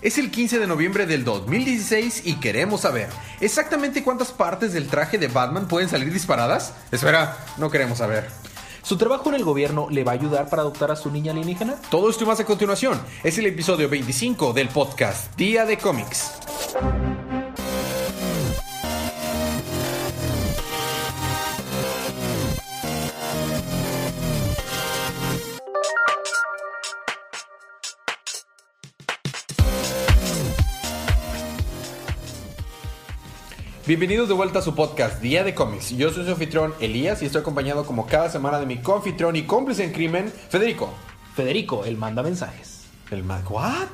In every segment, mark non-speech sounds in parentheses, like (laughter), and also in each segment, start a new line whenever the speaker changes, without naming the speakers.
Es el 15 de noviembre del 2016 y queremos saber exactamente cuántas partes del traje de Batman pueden salir disparadas. Espera, no queremos saber.
¿Su trabajo en el gobierno le va a ayudar para adoptar a su niña alienígena?
Todo esto y más a continuación. Es el episodio 25 del podcast Día de Cómics. Bienvenidos de vuelta a su podcast Día de Cómics. Yo soy su anfitrión Elías y estoy acompañado como cada semana de mi confitrión y cómplice en crimen, Federico.
Federico, él manda mensajes.
El ¿what?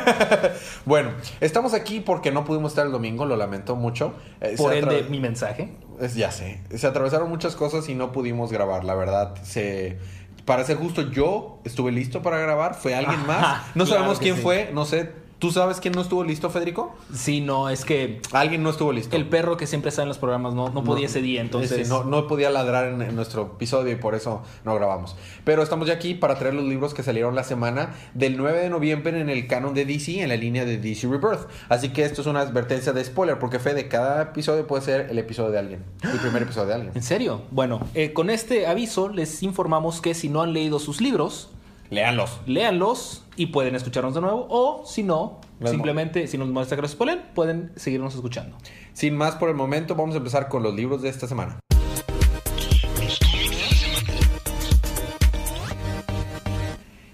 (laughs) bueno, estamos aquí porque no pudimos estar el domingo, lo lamento mucho.
Eh, Por ende, mi mensaje.
Es, ya sé, se atravesaron muchas cosas y no pudimos grabar, la verdad. Se, para ser justo, yo estuve listo para grabar, fue alguien (laughs) más. No sabemos quién fue, no sé, ¿Tú sabes quién no estuvo listo, Federico?
Sí, no, es que...
Alguien no estuvo listo.
El perro que siempre está en los programas no, no podía ese día, entonces...
no, no podía ladrar en, nuestro episodio y por eso no grabamos. Pero estamos ya aquí para traer los libros que salieron la semana del 9 de noviembre en el canon de DC, en la línea de DC Rebirth. Así que esto es una advertencia de spoiler, porque Fede, cada episodio puede ser el episodio de alguien. El primer episodio de alguien. (gasps)
¿En serio? Bueno, eh, con este aviso les informamos que si no han leído sus libros...
Léanlos.
Léanlos y pueden escucharnos de nuevo. O si no, simplemente, si nos molesta que los spoilen, pueden seguirnos escuchando.
Sin más por el momento, vamos a empezar con los libros de esta semana.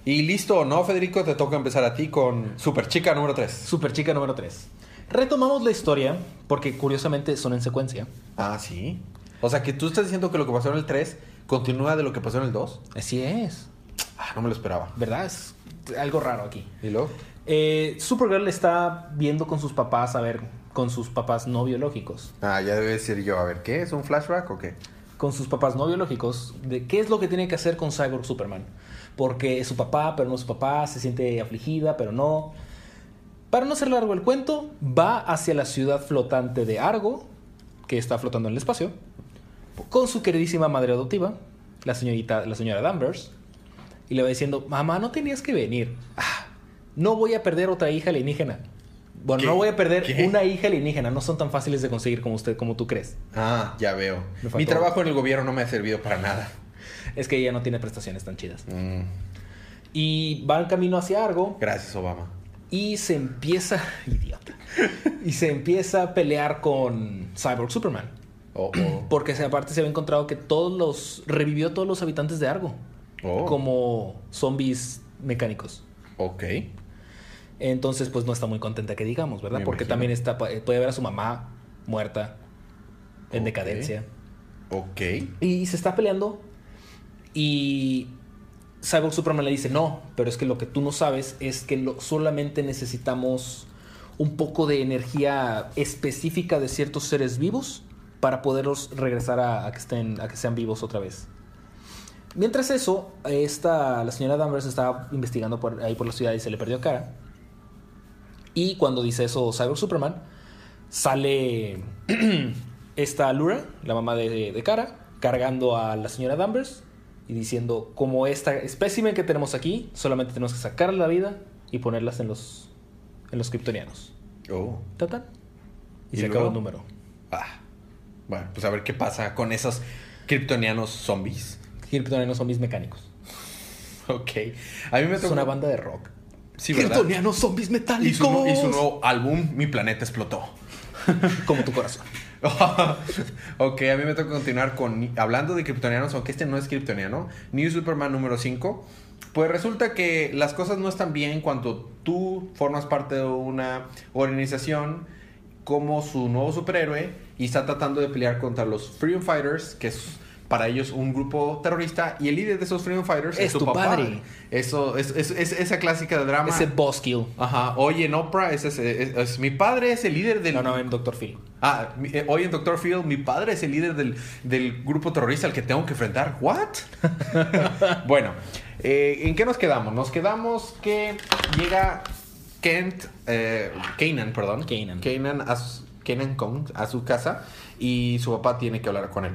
Y listo, ¿no, Federico? Te toca empezar a ti con Super Chica número 3.
Super Chica número 3. Retomamos la historia, porque curiosamente son en secuencia.
Ah, sí. O sea, que tú estás diciendo que lo que pasó en el 3 continúa de lo que pasó en el 2.
Así es.
Ah, no me lo esperaba.
¿Verdad? Es algo raro aquí.
¿Y luego?
Eh, Supergirl está viendo con sus papás, a ver, con sus papás no biológicos.
Ah, ya debe decir yo, a ver, ¿qué? ¿Es un flashback o qué?
Con sus papás no biológicos, de qué es lo que tiene que hacer con Cyborg Superman. Porque es su papá, pero no es su papá, se siente afligida, pero no. Para no ser largo el cuento, va hacia la ciudad flotante de Argo, que está flotando en el espacio, con su queridísima madre adoptiva, la señorita, la señora Danvers, y le va diciendo, mamá, no tenías que venir. Ah, no voy a perder otra hija alienígena. Bueno, no voy a perder una hija alienígena. No son tan fáciles de conseguir como usted, como tú crees.
Ah, ya veo. Mi trabajo en el gobierno no me ha servido para nada.
Es que ella no tiene prestaciones tan chidas. Mm. Y va en camino hacia Argo.
Gracias, Obama.
Y se empieza. (laughs) Idiota. y se empieza a pelear con Cyborg Superman. Oh, oh. Porque aparte se había encontrado que todos los. revivió a todos los habitantes de Argo. Oh. como zombies mecánicos.
Ok.
Entonces, pues no está muy contenta que digamos, ¿verdad? Porque también está, puede ver a su mamá muerta, en decadencia.
Ok.
Y se está peleando. Y Cyborg Superman le dice, no, pero es que lo que tú no sabes es que solamente necesitamos un poco de energía específica de ciertos seres vivos para poderlos regresar a, que, estén, a que sean vivos otra vez. Mientras eso, esta, la señora Danvers estaba investigando por ahí por la ciudad y se le perdió cara. Y cuando dice eso Cyber Superman, sale (clears throat) esta Lura, la mamá de, de, Cara, cargando a la señora Danvers y diciendo, como esta espécimen que tenemos aquí, solamente tenemos que sacarle la vida y ponerlas en los, en los kryptonianos.
Oh.
Y, se acabó el número.
Ah. Bueno, pues a ver qué pasa con esos kryptonianos zombies.
Kryptonianos zombies mecánicos.
Ok. A mí me tocó...
Es una banda de rock.
Sí.
Kryptonianos zombies metálicos.
Y su, nuevo álbum, Mi Planeta Explotó. (laughs)
Como tu corazón. (laughs)
ok, a mí me toca continuar con... Hablando de kryptonianos, aunque este no es kryptoniano. New Superman número 5. Pues resulta que las cosas no están bien cuando tú formas parte de una organización como su nuevo superhéroe y está tratando de pelear contra los Freedom Fighters, que es para ellos un grupo terrorista y el líder de esos Freedom Fighters
es, tu, papá. padre.
Eso es, esa clásica de drama.
Ese boss kill.
Ajá. Hoy en Oprah es, mi padre es el líder del.
No, no, en Doctor Phil.
Ah, eh, hoy en Doctor Phil, mi padre es el líder del, grupo terrorista al que tengo que enfrentar. ¿What? (laughs) bueno, eh, ¿en qué nos quedamos? Nos quedamos que llega Kent, eh, Kanan, perdón.
Kanan.
Kanan a, Kanan Kong a su casa y su papá tiene que hablar con él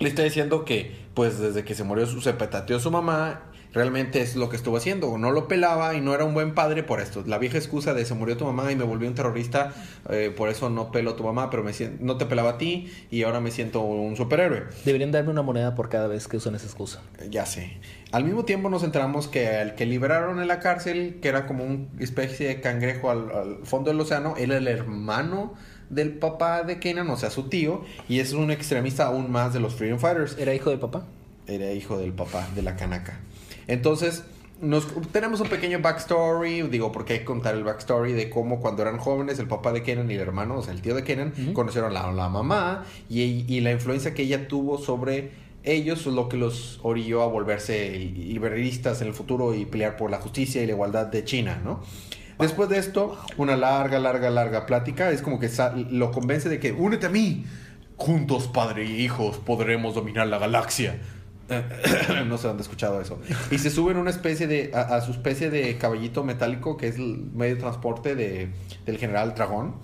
le está diciendo que, pues, desde que se murió, su, se petateó su mamá realmente es lo que estuvo haciendo. No lo pelaba y no era un buen padre por esto. La vieja excusa de se murió tu mamá y me volví un terrorista, eh, por eso no pelo a tu mamá, pero me no te pelaba a ti y ahora me siento un superhéroe.
Deberían darme una moneda por cada vez que usan esa excusa.
Ya sé. Al mismo tiempo nos enteramos que el que liberaron en la cárcel, que era como una especie de cangrejo al, al fondo del océano, era el hermano del papá de Kanan, o sea, su tío, y es un extremista aún más de los Freedom Fighters.
¿Era hijo de papá?
Era hijo del papá de la canaca. Entonces, nos, tenemos un pequeño backstory, digo, porque hay que contar el backstory de cómo cuando eran jóvenes el papá de Kenan y el hermano, o sea, el tío de Kenan, conocieron a la, la mamá y, y la influencia que ella tuvo sobre ellos es lo que los orilló a volverse liberalistas en el futuro y pelear por la justicia y la igualdad de China, ¿no? Después de esto, una larga, larga, larga plática, es como que lo convence de que únete a mí. Juntos, padre y hijos, podremos dominar la galaxia. (coughs) no sé dónde he escuchado eso. Y se suben una especie de, a, a su especie de caballito metálico que es el medio de transporte de, del general Dragón.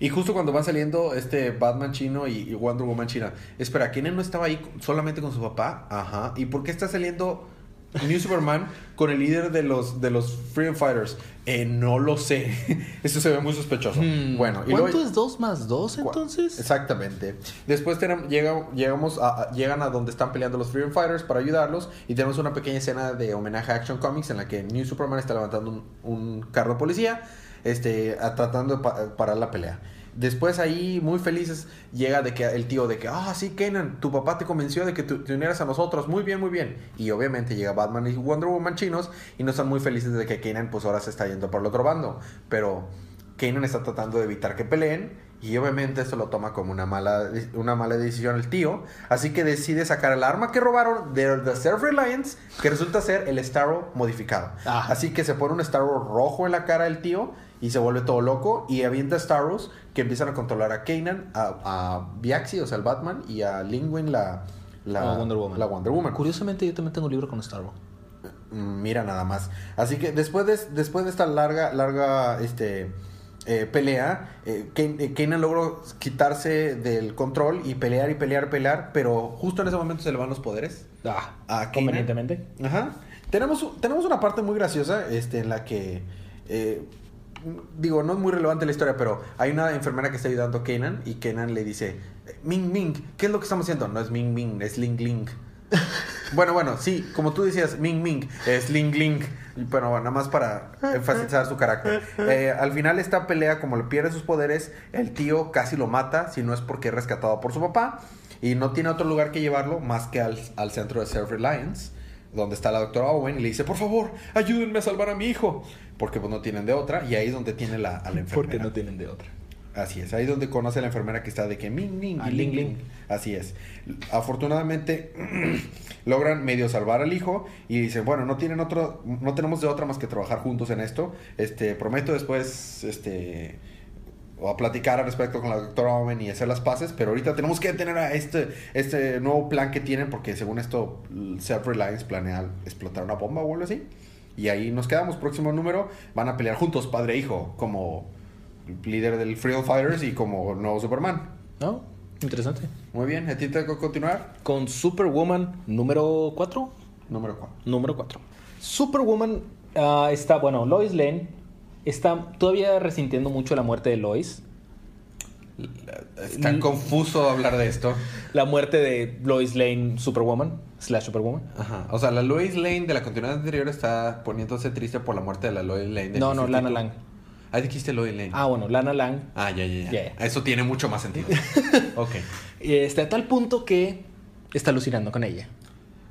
Y justo cuando van saliendo este Batman chino y, y Wonder Woman china, espera, ¿quién no estaba ahí solamente con su papá? Ajá. ¿Y por qué está saliendo (laughs) New Superman con el líder de los, de los Freedom Fighters? Eh, no lo sé. (laughs) Eso se ve muy sospechoso.
Hmm,
Bueno, y
¿Cuánto
luego-
es 2 más 2
Cua-
entonces?
Exactamente. Después tenemos, llega- llegamos a, a- llegan a donde están peleando los Freedom Fighters para ayudarlos y tenemos una pequeña escena de homenaje a Action Comics en la que New Superman está levantando un, un carro de policía este, a- tratando de pa- parar la pelea. Después ahí, muy felices, llega de que el tío de que, ah, sí, Kenan, tu papá te convenció de que tú- te unieras a nosotros. Muy bien, muy bien. Y obviamente llega Batman y Wonder Woman chinos y no están muy felices de que Kenan pues ahora se está yendo por el otro bando. Pero Kanan está tratando de evitar que peleen y obviamente esto lo toma como una mala, una mala decisión el tío. Así que decide sacar el arma que robaron de The Self-Reliance, que resulta ser el Starro modificado.
Ah.
Así que se pone un Starro rojo en la cara del tío y se vuelve todo loco y avienta Starros que empiezan a controlar a Kanan, a, a Biaxi, o sea, el Batman, y a Lingwin, la, la,
Wonder Woman.
la Wonder Woman.
Curiosamente, yo también tengo un libro con Star Wars.
Mm, Mira nada más. Así que después de, después de esta larga, larga este, eh, pelea, eh, eh, Kanan logró quitarse del control y pelear y pelear, pelear, pero justo en ese momento se le van los poderes.
Ah,
¿A
convenientemente.
Ajá. Tenemos, tenemos una parte muy graciosa este, en la que... eh, digo, no es muy relevante la historia, pero hay una enfermera que está ayudando a Kanan y Kanan le dice, Ming Ming, ¿qué es lo que estamos haciendo? No es Ming Ming, es Ling Ling. (laughs) bueno, bueno, sí, como tú decías, Ming Ming, es Ling Ling. Pero bueno, nada más para enfatizar su carácter. Eh, al final esta pelea, como le pierde sus poderes, el tío casi lo mata, si no es porque es rescatado por su papá. Y no tiene otro lugar que llevarlo más que al, al centro de Self-Reliance, donde está la doctora Owen, y le dice, por favor, ayúdenme a salvar a mi hijo. Porque pues no tienen de otra, y ahí es donde tiene la, a la enfermera.
Porque no tienen de otra.
Así es, ahí es donde conoce a la enfermera que está de que Ming, Ming,
Ah, Ling, Ling.
Así es. Afortunadamente (clears throat) logran medio salvar al hijo y dicen, bueno, no tienen otro, no tenemos de otra más que trabajar juntos en esto. Este, prometo después, este, o a platicar al respecto con la doctora Owen y hacer las paces, pero ahorita tenemos que detener a este, este nuevo plan que tienen porque según esto, Self-Reliance planea explotar una bomba o algo así. Y ahí nos quedamos, próximo número, van a pelear juntos, padre e hijo, como líder del Freedom Fighters y como nuevo Superman.
¿No? Interesante.
Muy bien, ¿a ti te que continuar?
Con Superwoman número 4.
Número 4.
Número 4. Superwoman ah, está, bueno, Lois Lane está todavía resintiendo mucho la muerte de Lois.
Es tan confuso hablar de esto.
La muerte de Lois Lane, Superwoman, slash Superwoman.
Ajá. O sea, la Lois Lane de la continuidad anterior está poniéndose triste por la muerte de la Lois Lane. del
No, no, Lana. Lang.
Ah, dijiste Lois Lane.
Ah, bueno, Lana Lang.
Ah, ya, ya, ya. Eso tiene mucho más sentido. (laughs) ok.
Este, a tal punto que está alucinando con ella.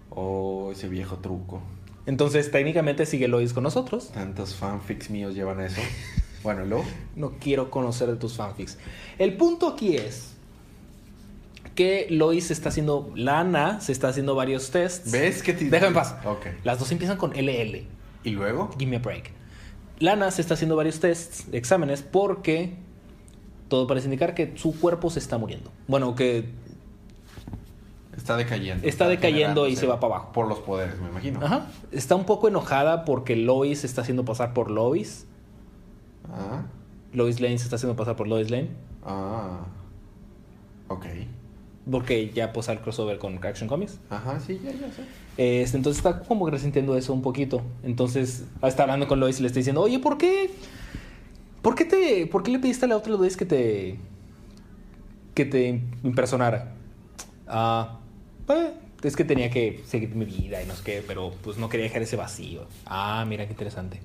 Oh, ese viejo truco.
Entonces, técnicamente sigue Lois con nosotros.
Tantos fanfics míos llevan a eso. (laughs) Bueno, ¿y luego?
No quiero conocer de tus fanfics. El punto aquí es que Lois está haciendo, Lana se está haciendo varios tests.
¿Ves que te...
Déjame en paz.
Ok.
Las dos empiezan con LL.
¿Y luego?
Give me a break. Lana se está haciendo varios tests, exámenes, porque todo parece indicar que su cuerpo se está muriendo. Bueno, que
Está decayendo.
Está decayendo y se va para abajo.
Por los poderes, me imagino.
ajá, está un poco enojada porque Lois se está haciendo pasar por Lois.
Ah.
Lois Lane se está haciendo pasar por Lois Lane.
Ah. Ok.
Porque ya posa el crossover con Action Comics.
Ajá, sí, ya, ya sé.
Este, entonces está como resintiendo eso un poquito. Entonces está hablando con Lois y le está diciendo, oye, ¿por qué? ¿Por qué te. ¿Por qué le pediste a la otra Lois que te. que te impersonara? Ah. Pues, es que tenía que seguir mi vida y no sé qué, pero pues no quería dejar ese vacío. Ah, mira qué interesante.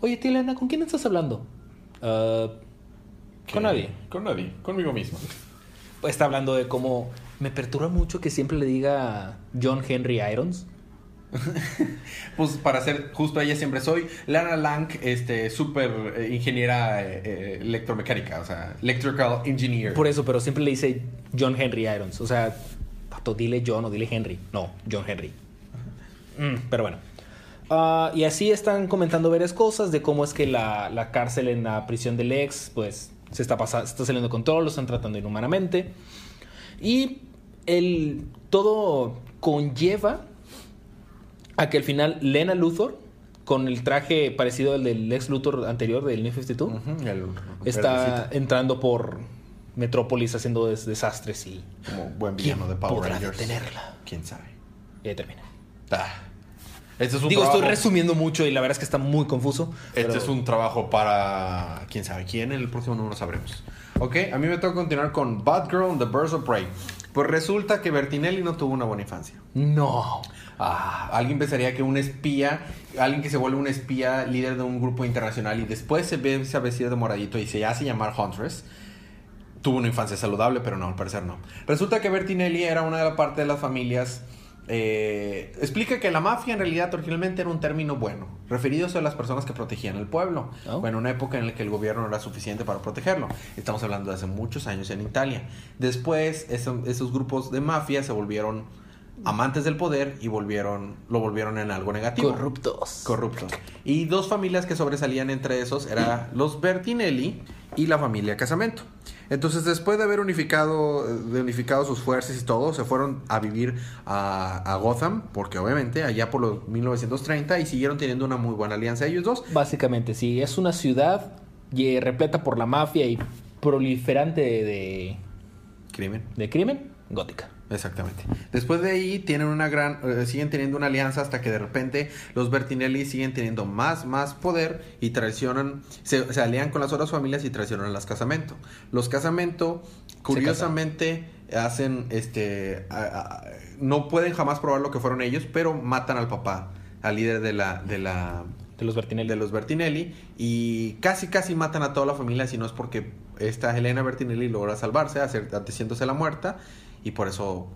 Oye, tía Elena, ¿con quién estás hablando? Ah, con nadie.
Con nadie, conmigo mismo.
Pues está hablando de cómo me perturba mucho que siempre le diga John Henry Irons. (laughs)
pues para ser justo ella siempre soy Lana Lang, este súper eh, ingeniera eh, eh, electromecánica, o sea, electrical engineer.
Por eso, pero siempre le dice John Henry Irons, o sea, dile John o dile Henry, no, John Henry. Mm, pero bueno. Ah, y así están comentando varias cosas de cómo es que la, la cárcel en la prisión del ex, pues se está, pasando, se está saliendo de control, lo están tratando inhumanamente. Y el, todo conlleva a que al final Lena Luthor, con el traje parecido al del ex Luthor anterior del New 52,
Ujú, el
está
verdecito.
entrando por Metrópolis haciendo des- desastres y
como buen villano de Power
podrá
Rangers.
detenerla?
¿Quién sabe?
y ahí termina.
Ah. Este es un
Digo,
trabajo,
estoy resumiendo mucho y la verdad es que está muy confuso.
Este
pero-
es un trabajo para quién sabe quién. En el próximo lo sabremos. Ok, a mí me toca continuar con Batgirl and the Birds of Prey. Pues resulta que Bertinelli no tuvo una buena infancia.
No.
Ah, alguien pensaría que un espía, alguien que se vuelve un espía líder de un grupo internacional y después se ve se vestido de moradito y se hace llamar Huntress, tuvo una infancia saludable, pero no, al parecer no. Resulta que Bertinelli era una de la parte de las familias. eh, explica que la mafia en realidad originalmente era un término bueno, referidos a las personas que protegían el pueblo.
Oh.
Bueno, una época en la que el gobierno no era suficiente para protegerlo. Estamos hablando de hace muchos años en Italia. Después, eso- esos grupos de mafia se volvieron amantes del poder y volvieron, lo volvieron en algo negativo.
Corruptos.
Corruptos. Y dos familias que sobresalían entre esos eran los Bertinelli y la familia Casamento. Entonces, después de haber unificado, de unificado sus fuerzas y todo, se fueron a vivir a, a Gotham, porque obviamente allá por los 1930 y siguieron teniendo una muy buena alianza ellos dos.
Básicamente, sí. Es una ciudad y- repleta por la mafia y proliferante de, de,
Crimen.
de crimen gótica.
Exactamente. Después de ahí tienen una gran, eh, siguen teniendo una alianza hasta que de repente los Bertinelli siguen teniendo más, más poder y traicionan, se, se alían con las otras familias y traicionan a las Casamento. Los Casamento, curiosamente, hacen, este, a- a- no pueden jamás probar lo que fueron ellos, pero matan al papá, al líder de la, de la,
De los Bertinelli.
de los Bertinelli y casi casi matan a toda la familia si no es porque esta Helena Bertinelli logra salvarse hacer- la muerta y por eso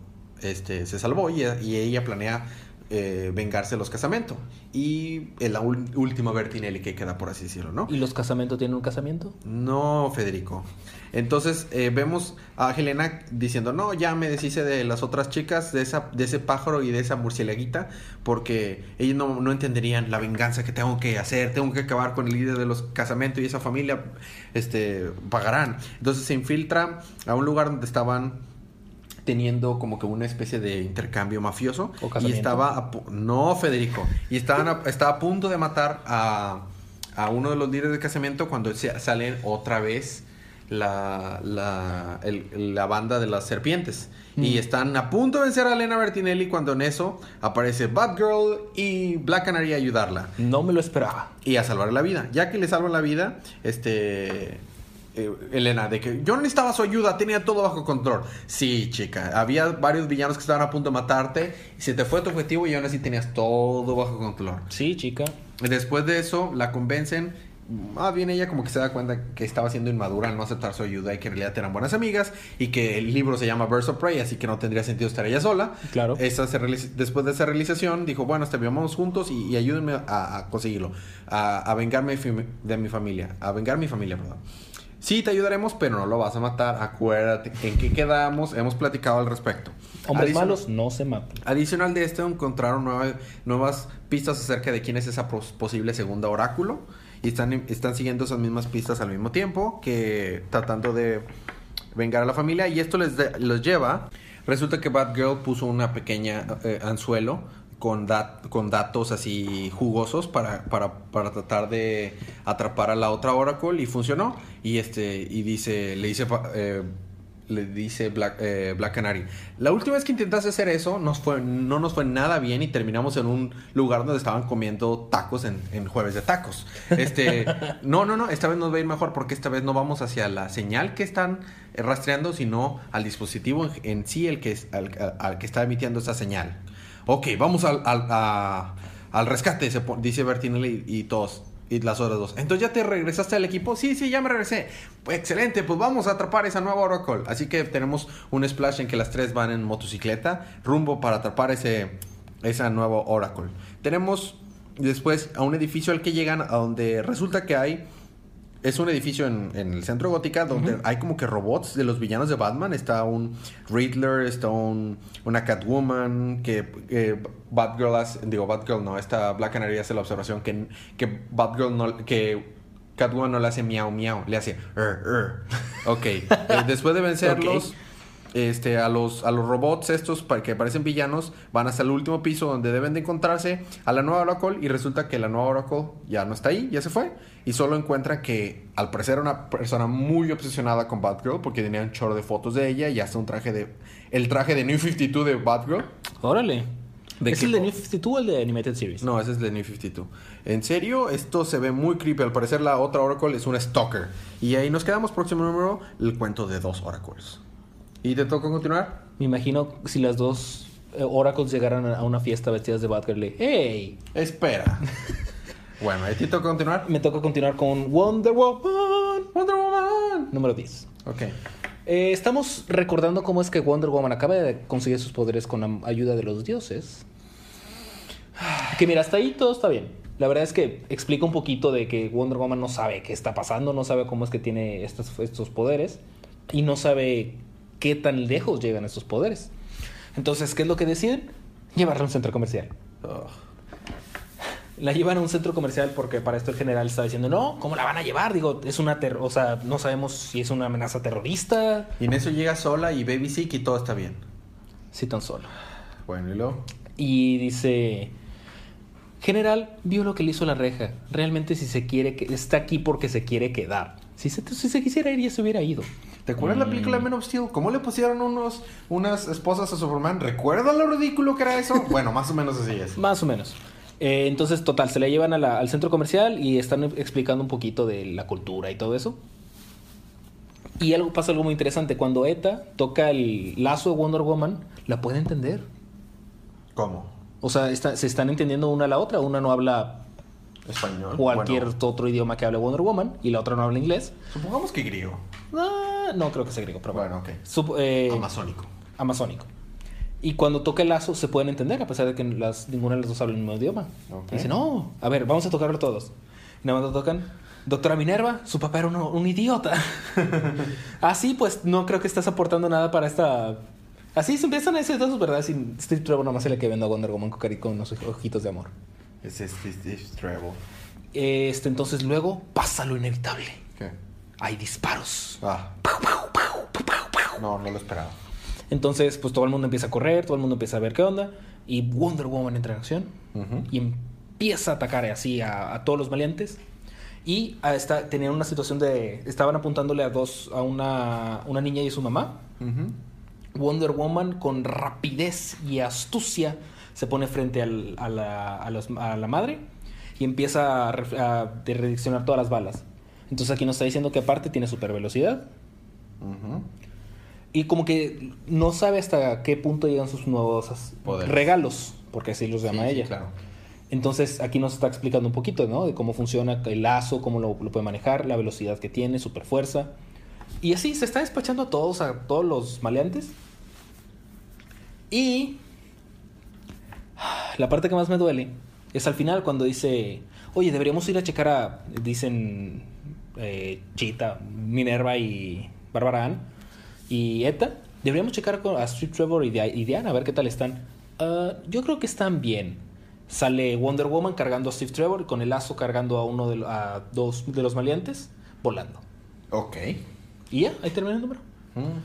este se salvó y, y ella planea eh, vengarse de los casamentos y es la última Bertinelli que queda por así decirlo ¿no?
¿Y los casamentos tienen un casamiento?
No, Federico. Entonces eh, vemos a Helena diciendo, no, ya me deshice de las otras chicas, de, esa, de ese pájaro y de esa murcielaguita, porque ellos no, no entenderían la venganza que tengo que hacer, tengo que acabar con el líder de los casamentos y esa familia este, pagarán. Entonces se infiltra a un lugar donde estaban teniendo como que una especie de intercambio mafioso
¿O
y estaba a no Federico y estaban a- estaba a punto de matar a, a uno de los líderes de casamiento cuando salen otra vez la, la, el- la banda de las serpientes y
Mm.
están a punto de vencer a Elena Bertinelli cuando en eso aparece Batgirl y Black Canary a ayudarla
No me lo esperaba.
y a salvarle la vida. Ya que le salvan la vida, este. Eh, Elena, de que yo no necesitaba su ayuda, tenía todo bajo control. Sí, chica, había varios villanos que estaban a punto de matarte, y se te fue tu objetivo y aún así tenías todo bajo control.
Sí, chica.
Después de eso, la convencen. Más bien ella como que se da cuenta que estaba siendo inmadura al no aceptar su ayuda y que en realidad eran buenas amigas y que el libro se llama Birds of Prey, así que no tendría sentido estar ella sola.
Claro.
Esa se después de esa realización dijo, bueno, este, vivamos juntos y, y ayúdenme a, a conseguirlo, a, a vengarme de mi familia, a vengar mi familia, perdón. Sí, te ayudaremos, pero no lo vas a matar. Acuérdate en qué quedamos, hemos platicado al respecto.
Hombres malos no se matan.
Adicional de esto, encontraron nuevas pistas acerca de quién es esa pos- posible segunda oráculo. Y están, están siguiendo esas mismas pistas al mismo tiempo, que tratando de vengar a la familia. Y esto les, de- los lleva. Resulta que Batgirl puso una pequeña eh, anzuelo con, dat- con datos así jugosos para, para, para tratar de atrapar a la otra Oracle y funcionó. Y este y dice, le dice, eh, le dice Black, eh, Black Canary. La última vez que intentaste hacer eso nos fue, no nos fue nada bien y terminamos en un lugar donde estaban comiendo tacos en, en jueves de tacos. Este, (laughs) no, no, no, esta vez nos va a ir mejor porque esta vez no vamos hacia la señal que están rastreando, sino al dispositivo en, en sí el que, es- al, al- al que está emitiendo esa señal. Ok, vamos al, al, rescate, dice Bertinelli y, todos. Y las otras dos. Entonces ya te regresaste al equipo. Sí, sí, ya me regresé. Excelente, pues vamos a atrapar esa nueva Oracle. Así que tenemos un splash en que las tres van en motocicleta rumbo para atrapar ese esa nueva Oracle. Tenemos después a un edificio al que llegan a donde resulta que hay es un edificio en, en el centro gótica donde hay como que robots de los villanos de Batman. Está un Riddler, está un, una Catwoman, que eh, Batgirl hace, digo Batgirl no, esta Black Canary hace la observación que, que Batgirl no, que Catwoman no le hace miau miau, le hace "Er, er". Ok, (laughs) eh, después de vencerlos. Este, a los, a los robots estos que parecen villanos van hasta el último piso donde deben de encontrarse a la nueva Oracle y resulta que la nueva Oracle ya no está ahí, ya se fue y solo encuentra que al parecer era una persona muy obsesionada con Batgirl porque tenía un chorro de fotos de ella y hasta un traje de el traje de New 52 de Batgirl.
Órale.
¿De
¿Es el de New 52 o el de Animated Series?
No, ese es de New 52. En serio, esto se ve muy creepy. Al parecer la otra Oracle es una Stalker. Y ahí nos quedamos, próximo número, el cuento de dos Oracles. ¿Y te toca continuar?
Me imagino si las dos eh, Oracles llegaran a una fiesta vestidas de Batgirl. le, ¡Hey!
Espera. (laughs) bueno, ¿a ti te toca continuar?
Me toca continuar con Wonder Woman.
Wonder Woman.
Número 10.
Ok.
Eh, estamos recordando cómo es que Wonder Woman acaba de conseguir sus poderes con la ayuda de los dioses. Que mira, hasta ahí todo está bien. La verdad es que explica un poquito de que Wonder Woman no sabe qué está pasando, no sabe cómo es que tiene estos, estos poderes y no sabe qué tan lejos llegan estos poderes. Entonces, ¿qué es lo que deciden? Llevarla a un centro comercial. La llevan a un centro comercial porque para esto el general está diciendo, no, ¿cómo la van a llevar? Digo, es una, ter o sea, no sabemos si es una amenaza terrorista,
Y en eso llega sola y Baby Sick y todo está bien.
si tan solo.
Bueno, y luego.
Y dice, general, vio lo que le hizo la reja. Realmente si se quiere, que está aquí porque se quiere quedar. Si se, si se quisiera ir, ya se hubiera ido.
¿Te acuerdas la película Man of Steel? ¿Cómo le pusieron unos, unas esposas a Superman? ¿Recuerda lo ridículo que era eso? (laughs) bueno, más o menos así es.
Más o menos. Eh, entonces, total, se la llevan a la- al centro comercial y están explicando un poquito de la cultura y todo eso. Y algo pasa algo muy interesante. Cuando Eta toca el lazo de Wonder Woman, la puede entender.
¿Cómo?
O sea, está- se están entendiendo una a la otra. Una no habla
Español.
cualquier
Bueno,
otro idioma que hable Wonder Woman y la otra no habla inglés.
supongamos que griego.
Ah, no creo que sea griego, pero
Bueno, ok.
Sup- eh,
Amazónico.
amazónico. Y cuando toca el lazo se pueden entender, a pesar de que las, ninguna de las dos habla el mismo idioma.
Ok.
Y Dice, no, a ver, vamos a tocarlo todos. Y nada más lo tocan. Doctora Minerva, su papá era un, un idiota. (laughs) Así, pues no creo que estás aportando nada para esta. Así se empiezan a decir todos, ¿verdad? Sin Steve Trevor nomás se le que vendo a Wonder Woman con, unos ojitos de amor.
Es es Treble.
Este, entonces luego pasa lo inevitable.
¿Qué?
Hay disparos.
Ah,
Pau, pau, pau,
no, no lo esperaba.
Entonces, pues todo el mundo empieza a correr, todo el mundo empieza a ver qué onda. Y Wonder Woman entra en acción y empieza a atacar así a, a todos los valientes. Y a esta, tenían una situación de. Estaban apuntándole a dos, a una, una niña y su mamá. Wonder Woman, con rapidez y astucia, se pone frente al- a, la, a los- a la madre y empieza a, a redireccionar todas las balas. Entonces aquí nos está diciendo que aparte tiene super velocidad. Y como que no sabe hasta qué punto llegan sus nuevos
Poderes.
regalos, porque así los llama
Sí, sí,
ella.
claro.
Entonces aquí nos está explicando un poquito, ¿no? De cómo funciona el lazo, cómo lo, lo puede manejar, la velocidad que tiene, super fuerza. Y así se está despachando a todos, a todos los maleantes. Y la parte que más me duele es al final cuando dice, oye, deberíamos ir a checar a, dicen eh, Chita, Minerva y Bárbara Ann y Eta, deberíamos checar con- a Street Trevor y, Dia- y Diana a ver qué tal están. Ah, yo creo que están bien. Sale Wonder Woman cargando a Steve Trevor con el lazo cargando a uno de, a dos de los maleantes volando.
Ok.
Y ya, ahí termina el número.
Mm.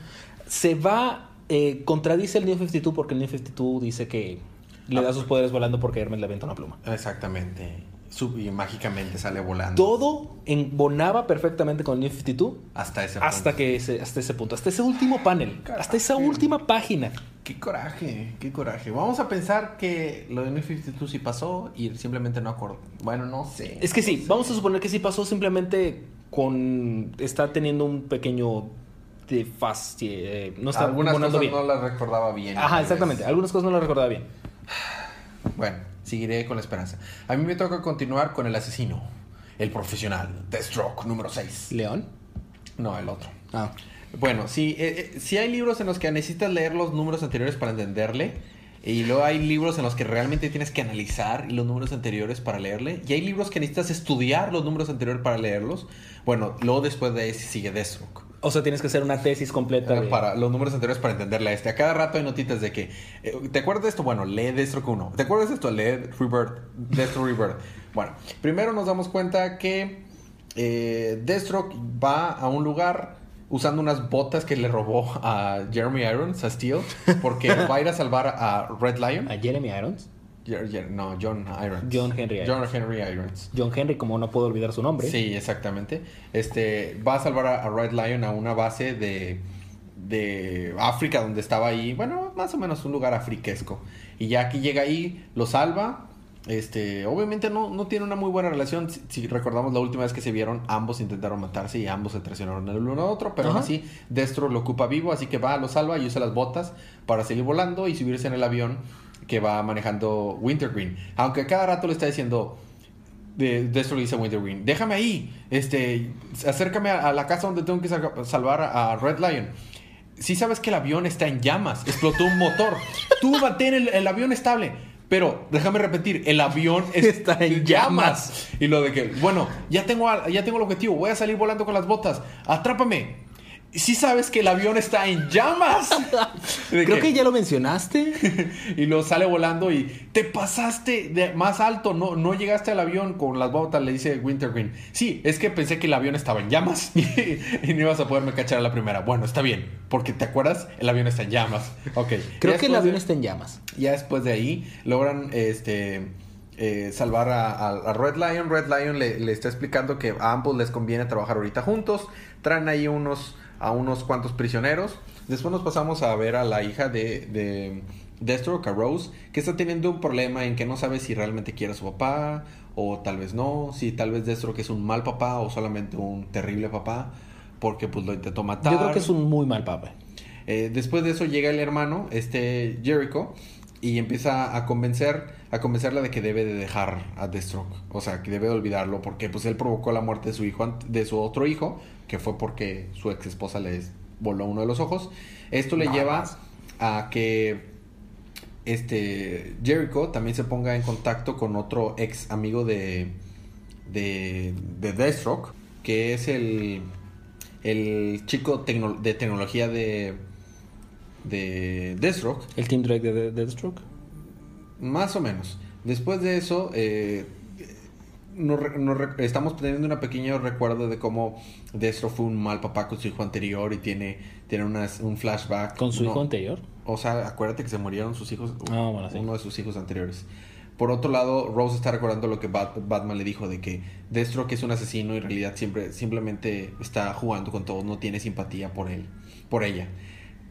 Se va, eh, contradice el New 52 porque el New 52 dice que le da sus poderes volando porque Hermes le avienta una pluma.
Exactamente. Sub- y mágicamente sale volando.
Todo embonaba perfectamente con el New 52
Hasta ese
hasta
punto.
que ese, hasta ese punto, hasta ese último panel, hasta esa última página.
Qué coraje, qué coraje. Vamos a pensar que lo de New 52 sí pasó y simplemente no acordó. Bueno, no sé.
Es que sí,
sé.
vamos a suponer que sí pasó simplemente con está teniendo un pequeño desfase, eh, no está
Algunas cosas
bien.
no las recordaba bien.
Ajá, exactamente. Algunas cosas no las recordaba bien.
Bueno, seguiré con la esperanza. A mí me toca continuar con el asesino, el profesional, Deathstroke número 6.
León.
No, el otro.
Ah.
Bueno, sí, eh, eh, sí hay libros en los que necesitas leer los números anteriores para entenderle. Y luego hay libros en los que realmente tienes que analizar los números anteriores para leerle. Y hay libros que necesitas estudiar los números anteriores para leerlos. Bueno, luego después de ese sigue Deathstroke.
O sea, tienes que hacer una tesis completa. de-
Para los números anteriores para entenderle a este. A cada rato hay notitas de que. eh, ¿Te acuerdas de esto? Bueno, lee Deathstroke 1. ¿Te acuerdas de esto? Lee Rebirth. Deathstroke Rebirth. Bueno, primero nos damos cuenta que eh, Deathstroke va a un lugar usando unas botas que le robó a Jeremy Irons, a Steel, porque (laughs) va a ir a salvar a Red Lion.
A Jeremy Irons.
No, John Irons.
John Henry
John Henry Irons.
John Henry, como no puedo olvidar su nombre.
Sí, exactamente. Este va a salvar a, a Red Lion a una base de, de África donde estaba ahí, bueno, más o menos un lugar afriquesco. Y ya que llega ahí, lo salva. Este, obviamente no, no tiene una muy buena relación. Si, si recordamos la última vez que se vieron, ambos intentaron matarse y ambos se traicionaron el uno al otro. Pero aún así, Destro lo ocupa vivo, así que va, lo salva y usa las botas para seguir volando y subirse en el avión que va manejando Wintergreen. Aunque cada rato le está diciendo, de, de esto dice a Wintergreen, déjame ahí, este, acércame a, a la casa donde tengo que sa- salvar a, Red Lion. Si sabes que el avión está en llamas, explotó un motor. (laughs) Tú mantén el, el avión estable. Pero déjame repetir, el avión es-
Está en llamas.
Y lo de que, bueno, ya tengo, ya tengo el objetivo, voy a salir volando con las botas. Atrápame. Si sabes que el avión está en llamas. (laughs)
Creo que ya lo mencionaste. (laughs)
y lo sale volando y te pasaste de más alto, no, no llegaste al avión con las botas, le dice Wintergreen. Sí, es que pensé que el avión estaba en llamas y, (laughs) y no ibas a poderme cachar a la primera. Bueno, está bien, porque te acuerdas, el avión está en llamas. Ok.
Creo que el avión
de-
está en llamas.
Ya después de ahí logran este eh, salvar a, a- a Red Lion. Red Lion le, le está explicando que a ambos les conviene trabajar ahorita juntos. Traen ahí unos a unos cuantos prisioneros. Después nos pasamos a ver a la hija de, de Deathstroke, a Rose, que está teniendo un problema en que no sabe si realmente quiere a su papá o tal vez no, si tal vez Deathstroke es un mal papá o solamente un terrible papá porque pues lo intentó matar.
Yo creo que es un muy mal papá.
Eh, después de eso llega el hermano, este Jericho, y empieza a convencer, a convencerla de que debe de dejar a Deathstroke. O sea, que debe de olvidarlo porque pues él provocó la muerte de su hijo, de su otro hijo, que fue porque su ex esposa le voló uno de los ojos. Esto le
Nada
lleva
más.
a que este Jericho también se ponga en contacto con otro ex amigo de de, de Deathstroke, que es el el chico tecno- de tecnología de de Deathstroke,
El Team Drake de Deathstroke.
Más o menos. Después de eso, eh, nos estamos teniendo un pequeño recuerdo de cómo Deathstroke fue un mal papá con su hijo anterior y tiene, tiene unas- un flashback.
Con su
No,
hijo anterior.
O sea, acuérdate que se murieron sus hijos,
Ah, bueno, sí.
uno de sus hijos anteriores. Por otro lado, Rose está recordando lo que Bat- Batman le dijo de que Deathstroke es un asesino y en realidad siempre simplemente está jugando con todos, no tiene simpatía por él, por ella.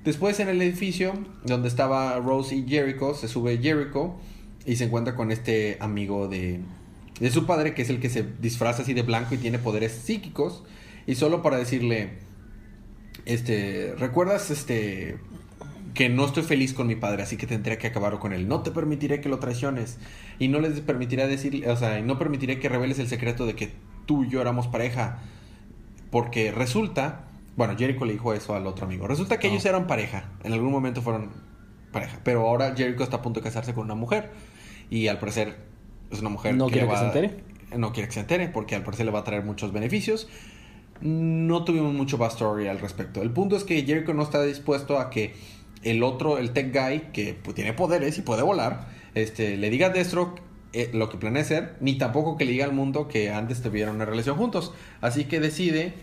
Después en el edificio donde estaba Rose y Jericho, se sube Jericho y se encuentra con este amigo de, de su padre, que es el que se disfraza así de blanco y tiene poderes psíquicos. Y solo para decirle, este, ¿recuerdas este que no estoy feliz con mi padre, así que tendré que acabar con él? No te permitiré que lo traiciones y no les permitiré decir, o sea, no permitiré que reveles el secreto de que tú y yo éramos pareja, porque resulta, bueno, Jericho le dijo eso al otro amigo. Resulta que ellos eran pareja, en algún momento fueron pareja, pero ahora Jericho está a punto de casarse con una mujer y al parecer es una mujer
¿No
que
quiere que se entere?
No quiere que se entere porque al parecer le va a traer muchos beneficios. No tuvimos mucho backstory al respecto. El punto es que Jericho no está dispuesto a que el otro, el tech guy, que pues, tiene poderes y puede volar, este, le diga a Deathstroke eh, lo que planea hacer, ni tampoco que le diga al mundo que antes tuvieron una relación juntos. Así que decide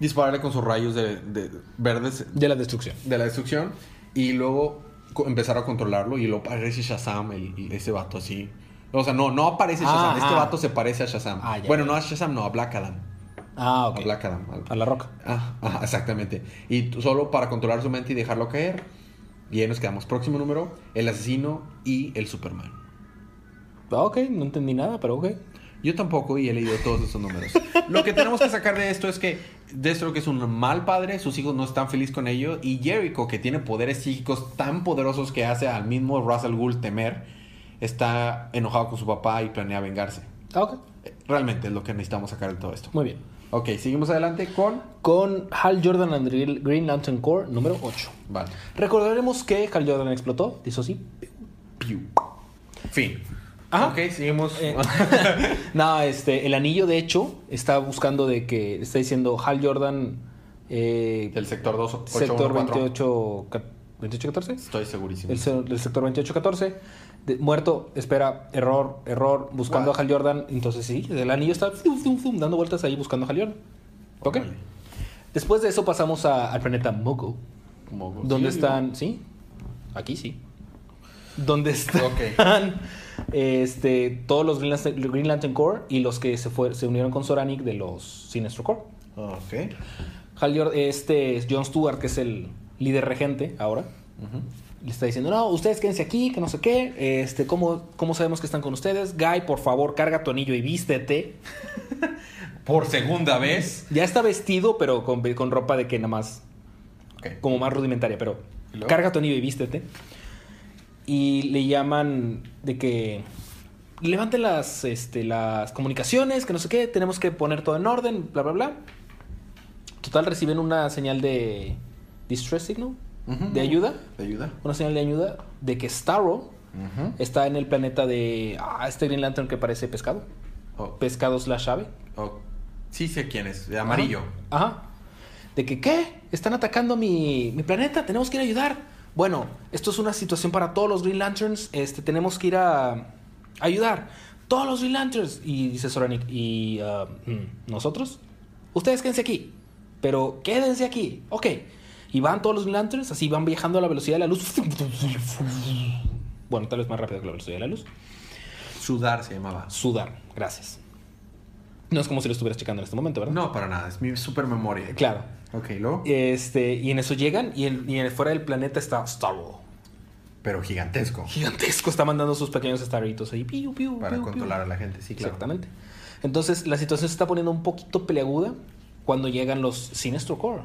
dispararle con sus rayos de, de verdes
De la destrucción.
de la destrucción y luego empezar a controlarlo y lo parece Shazam, el, ese vato así, O sea, no, no aparece
Ah,
Shazam. este
ah.
vato se parece a Shazam.
Ah, ya,
bueno,
ya.
no a Shazam, no, a Black Adam.
Ah, ok.
A Black Adam. al-
A la roca.
Ah, exactamente. Y solo para controlar su mente y dejarlo caer. Y ahí nos quedamos. Próximo número, el asesino y el Superman.
Ah, ok, no entendí nada, pero ok.
Yo tampoco y he leído todos esos números. Lo que tenemos que sacar de esto es que Destro que es un mal padre, sus hijos no están felices con ello y Jericho que tiene poderes psíquicos tan poderosos que hace al mismo Russell Gould temer, está enojado con su papá y planea vengarse.
Ah, ok.
Eh, Realmente es lo que necesitamos sacar de todo esto.
Muy bien.
Ok, seguimos adelante con...
Con Hal Jordan and Green Lantern Corps, número 8.
Vale.
Recordaremos que Hal Jordan explotó, hizo así.
Piu. Fin.
Ajá.
Ok, seguimos.
Eh, (laughs) no, este, el anillo de hecho está buscando de que, está diciendo Hal Jordan, eh,
Del sector 2,
sector 28, ca- 2814.
Estoy segurísimo.
El, sector 2814. de- muerto, espera, error, error, buscando
What?
a Hal Jordan. Entonces sí, el anillo está fum, fum, fum, dando vueltas ahí buscando a Hal Jordan. Ok. Después de eso pasamos a- al planeta Mogo.
Como-
Donde
sí,
están, ¿sí? Aquí sí. Donde están
Ok.
Este, todos los Green Lantern, Green Lantern Corps y los que se, fue, se unieron con Soranic de los Sinestro Corps.
Ok.
Hal Jordan- este es John Stewart, que es el líder regente ahora, le está diciendo, no, ustedes quédense aquí, que no sé qué, este, ¿cómo, ¿cómo sabemos que están con ustedes? Guy, por favor, carga tu anillo y vístete. (laughs)
Por segunda vez.
Ya está vestido, pero con, con ropa de que nada más como más rudimentaria, pero carga tu anillo y vístete. Y le llaman de que levanten las, este, las comunicaciones, que no sé qué, tenemos que poner todo en orden, bla, bla, bla. Total, reciben una señal de distress signal, de ayuda,
¿Te ayuda?
una señal de ayuda de que Starro está en el planeta de ah, este Green Lantern que parece pescado,
Oh,
pescado slash ave.
oh. Sí sé quién es. De amarillo.
Ajá. Ajá. De que, ¿qué? Están atacando mi, mi planeta, tenemos que ir a ayudar. Bueno, esto es una situación para todos los Green Lanterns, este, tenemos que ir a, a ayudar. Todos los Green Lanterns. Y dice Soranic, ¿y ah, mm, nosotros? Ustedes quédense aquí, pero quédense aquí. Ok. Y van todos los Green Lanterns, así van viajando a la velocidad de la luz. Bueno, tal vez más rápido que la velocidad de la luz.
Sudar se llamaba.
Sudar, gracias. No es como si lo estuvieras checando en este momento, ¿verdad?
No, para nada. Es mi super memoria.
Claro.
Ok, luego.
Este, y en eso llegan y, el, y en- fuera del planeta está Starro.
Pero gigantesco.
Gigantesco, está mandando sus pequeños staritos ahí. Piu, piu,
Para
piu,
controlar a la gente. Sí, claro.
Exactamente. Entonces la situación se está poniendo un poquito peleaguda cuando llegan los Sinestro Core.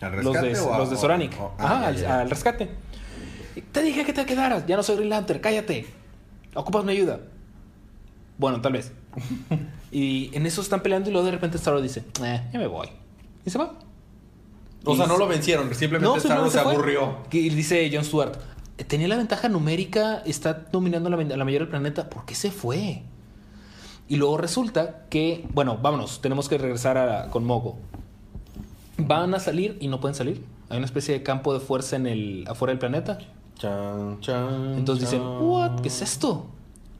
¿Al
Los de,
rescate o
los de Soranic.
o- ah,
Ajá,
ya,
al,
ya,
al rescate. Te dije que te quedaras. Ya no soy Green Lantern. Cállate. Ocupas mi ayuda. Bueno, tal vez. Y en eso están peleando y luego de repente Starro dice, eh, ya me voy. Y se va.
O
Y
sea, no
se-
lo vencieron. Simplemente
se-
Star
no,
Wars se
fue.
aburrió.
Y dice John Stewart, tenía la ventaja numérica, está dominando la, la mayoría del planeta, ¿por qué se fue? Y luego resulta que, bueno, vámonos, tenemos que regresar a- con Mogo. Van a salir y no pueden salir. Hay una especie de campo de fuerza en el, afuera del planeta.
Chan, chan,
Entonces dicen,
chan.
¿what? ¿Qué es esto?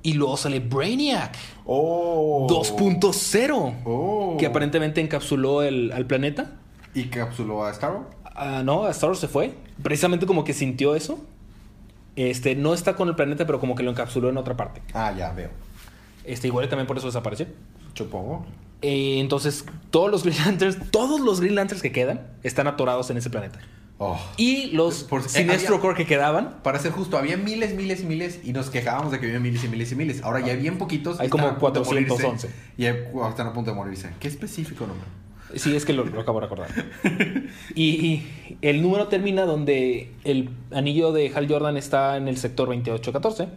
Y luego sale Brainiac
Oh.
2.0,
Oh.
que aparentemente encapsuló el, al planeta.
¿Y capsuló a Star Wars?
Ah, no, Star Wars se fue. Precisamente como que sintió eso. Este, no está con el planeta, pero como que lo encapsuló en otra parte.
Ah, ya veo.
Este, igual también por eso desapareció.
Supongo.
Eh, entonces, todos los Green Lanterns, todos los Green Lanterns que quedan, están atorados en ese planeta.
Oh.
Y los
Por-
Sinestro
había-
Corps que quedaban,
Para ser justo, había miles, miles y miles y nos quejábamos de que había miles y miles y miles. Ahora ya hay bien poquitos.
Hay como
están a punto de
411.
morirse. Y están a punto de morirse. ¿Qué específico número?
Sí, es que lo, lo acabo de recordar. y, y el número termina donde el anillo de Hal Jordan está en el sector 2814,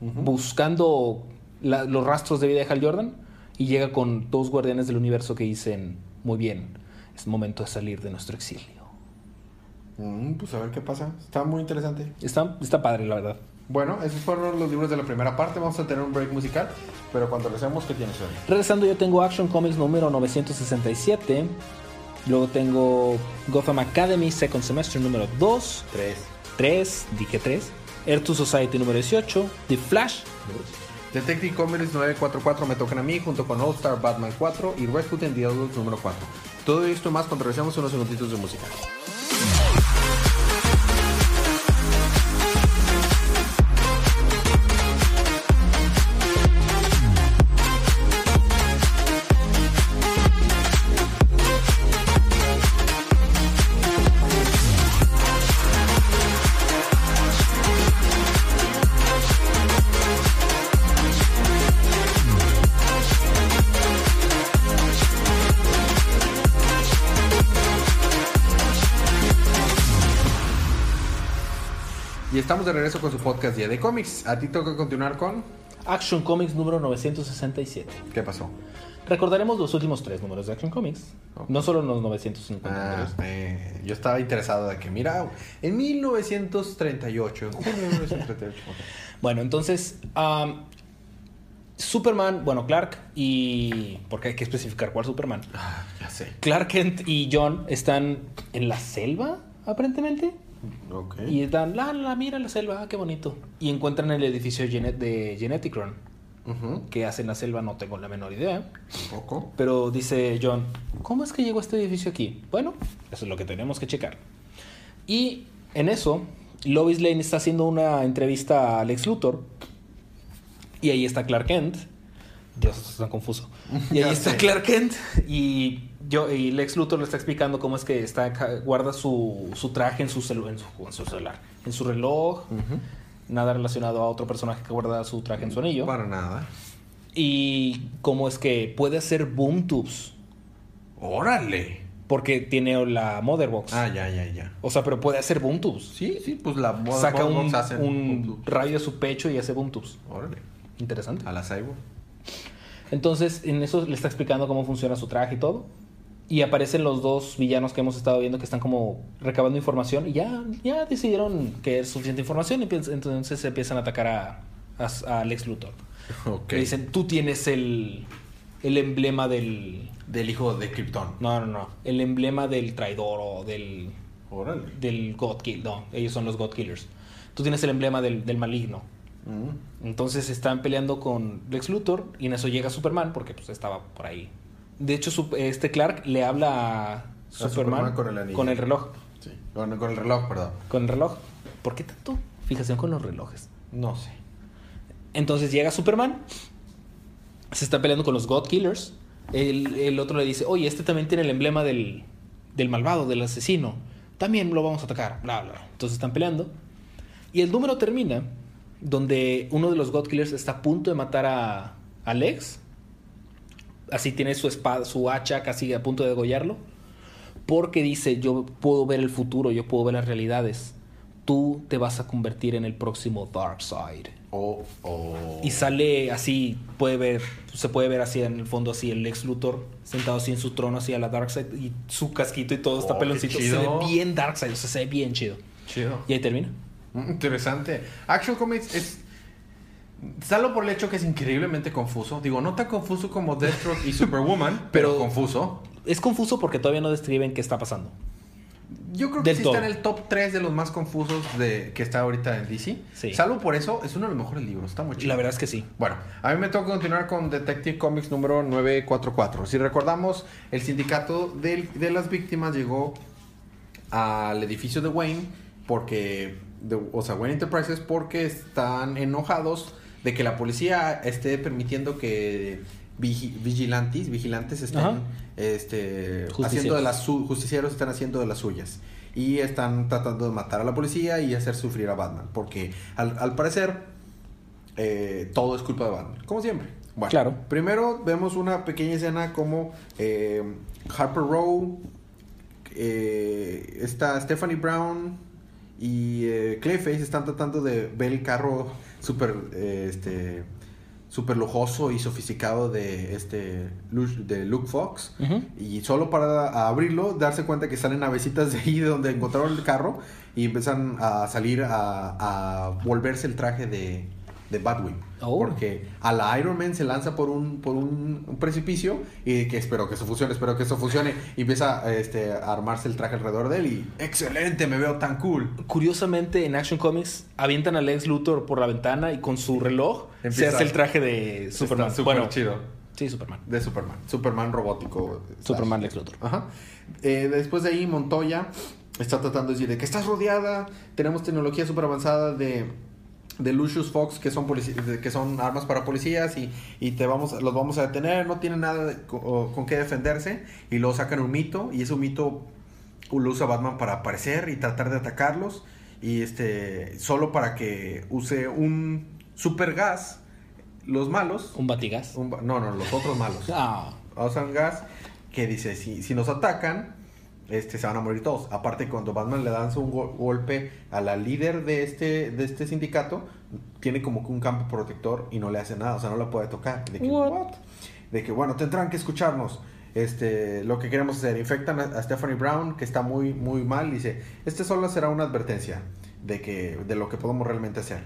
buscando la- los rastros de vida de Hal Jordan, y llega con dos guardianes del universo que dicen, muy bien, es momento de salir de nuestro exilio.
Mm, pues a ver qué pasa. Está muy interesante.
Está, está padre, la verdad.
Bueno, esos fueron los libros de la primera parte. Vamos a tener un break musical. Pero cuando regresemos, ¿qué tienes hoy?
Regresando, yo tengo Action Comics número 967. Luego tengo Gotham Academy Second Semester número 2.
Tres.
3, dije 3. Earth to Society número 18. The Flash.
Detective Comics 944 me tocan a mí junto con All Star Batman 4 y Rasputin The Adults número 4. Todo esto más cuando regresemos unos segunditos de música. Estamos de regreso con su podcast Día de Cómics. A ti toca continuar con...
Action Comics número 967.
¿Qué pasó?
Recordaremos los últimos tres números de Action Comics. No solo los 950
Ah,
números.
eh, yo estaba interesado de que, mira, en 1938, en junio de 1938. ok.
Bueno, entonces, Superman, bueno, Clark y... Porque hay que especificar cuál Superman.
Ah, ya sé.
Clark Kent y John están en la selva, aparentemente. Y están, la, la, mira la selva, ah, qué bonito. Y encuentran el edificio de Geneticron.
Ujú,
Que hace en la selva, no tengo la menor idea.
Un poco.
Pero dice John, ¿cómo es que llegó este edificio aquí? Bueno, eso es lo que tenemos que checar. Y en eso, Lois Lane está haciendo una entrevista a Alex Luthor. Y ahí está Clark Kent. Dios, esto es tan confuso. (laughs) Y ahí está. Clark Kent. Y, yo, y Lex Luthor le está explicando cómo es que está, guarda su, su traje en su, celu- en, su, en su celular. En su reloj. Nada relacionado a otro personaje que guarda su traje en su anillo.
Para nada.
Y cómo es que puede hacer boom tubes.
¡Órale!
Porque tiene la Mother Box.
Ah, ya, ya, ya.
O sea, pero puede hacer boom tubes.
Sí, sí, pues la Mod-
Saca un,
hacen
un
boom
rayo de su pecho y hace boom tubes.
Órale.
Interesante.
A la Cyborg.
Entonces, en eso le está explicando cómo funciona su traje y todo. Y aparecen los dos villanos que hemos estado viendo que están como recabando información y ya, ya decidieron que es suficiente información y entonces se empiezan a atacar a, a, a Lex Luthor. (laughs)
Ok.
Le dicen, tú tienes el, el emblema del...
Del hijo de Krypton.
No, no, no. El emblema del traidor o del,
Órale.
del God Kill. No, ellos son los God Killers. Tú tienes el emblema del, del maligno.
Mm.
Entonces están peleando con Lex Luthor y en eso llega Superman porque pues estaba por ahí. De hecho, este Clark le habla a Superman,
Superman con el anillo.
con el reloj.
Sí. Con, con el reloj, perdón.
Con el reloj. ¿Por qué tanto fijación con los relojes?
No sé.
Entonces llega Superman, se está peleando con los God Killers. El, el otro le dice, oye, este también tiene el emblema del, del malvado, del asesino. También lo vamos a atacar. Bla, bla. Entonces están peleando. Y el número termina donde uno de los God Killers está a punto de matar a, a Lex. Así tiene su espada, su hacha casi a punto de degollarlo. Porque dice, yo puedo ver el futuro, yo puedo ver las realidades. Tú te vas a convertir en el próximo Darkseid.
O. o...
Y sale así, puede ver, se puede ver así en el fondo así el Lex Luthor sentado así en su trono así a la Darkseid y su casquito y todo está
Oh,
peloncito.
qué
Se ve bien Darkseid, o sea, se ve bien chido.
Chido.
Y ahí termina.
Mm, Interesante. Action Comics es. Salvo por el hecho que es increíblemente confuso. Digo, no tan confuso como Deathstroke y (laughs) Superwoman, pero,
Pero-
confuso.
Es confuso porque todavía no describen qué está pasando.
Yo creo que
Del
sí
todo.
está en el top 3 de los más confusos de, que está ahorita en DC.
Sí.
Salvo por eso, es uno de los mejores libros. Está muy chido.
La verdad es que sí.
Bueno, a mí me toca continuar con Detective Comics número 944. Si recordamos, el sindicato del- de las víctimas llegó al edificio de Wayne porque, de- o sea, Wayne Enterprises porque están enojados de que la policía esté permitiendo que vigi- vigilantes, vigilantes estén
Ajá.
este, haciendo de las su- justicieros están haciendo de las suyas y están tratando de matar a la policía y hacer sufrir a Batman porque al, al parecer eh, todo es culpa de Batman, como siempre. Bueno,
Claro.
Primero vemos una pequeña escena como eh, Harper Row, eh, está Stephanie Brown y eh, Clayface están tratando de ver el carro súper eh, este, super lujoso y sofisticado de este de Luke Fox. Y solo para abrirlo, darse cuenta que salen navecitas de ahí de (laughs) donde encontraron el carro y empiezan a salir a, a volverse el traje de, de Batwing.
Oh.
Porque a la Iron Man se lanza por un, por un, un precipicio y que espero que eso funcione, espero que eso funcione. Y empieza este, a armarse el traje alrededor de él y excelente, me veo tan cool.
Curiosamente, en Action Comics avientan a Lex Luthor por la ventana y con su reloj se
Empieza-
hace el traje de Superman.
Está
bueno,
chido.
sí, Superman.
De Superman. Superman robótico.
Superman. Lex Luthor.
Ajá. Eh, después de ahí, Montoya está tratando de decir de que estás rodeada. Tenemos tecnología súper avanzada de, de Lucius Fox, que son, que son armas para policías y, y te vamos, los vamos a detener. No tienen nada de- con, con qué defenderse. Y luego sacan un mito. Y ese mito lo usa Batman para aparecer y tratar de atacarlos. Y este, solo para que use un super gas. Los malos.
Un batigas.
un no, no, los otros malos
Ah,
usan gas que dice, si, si nos atacan, este, se van a morir todos. Aparte, cuando Batman le danza un go- golpe a la líder de este, de este sindicato, tiene como que un campo protector y no le hace nada, o sea, no la puede tocar. De que,
What?
"What?". De que, bueno, tendrán que escucharnos. Este, lo que queremos hacer, infectan a, a Stephanie Brown, que está muy, muy mal, dice, este solo será una advertencia de, que, de lo que podemos realmente hacer.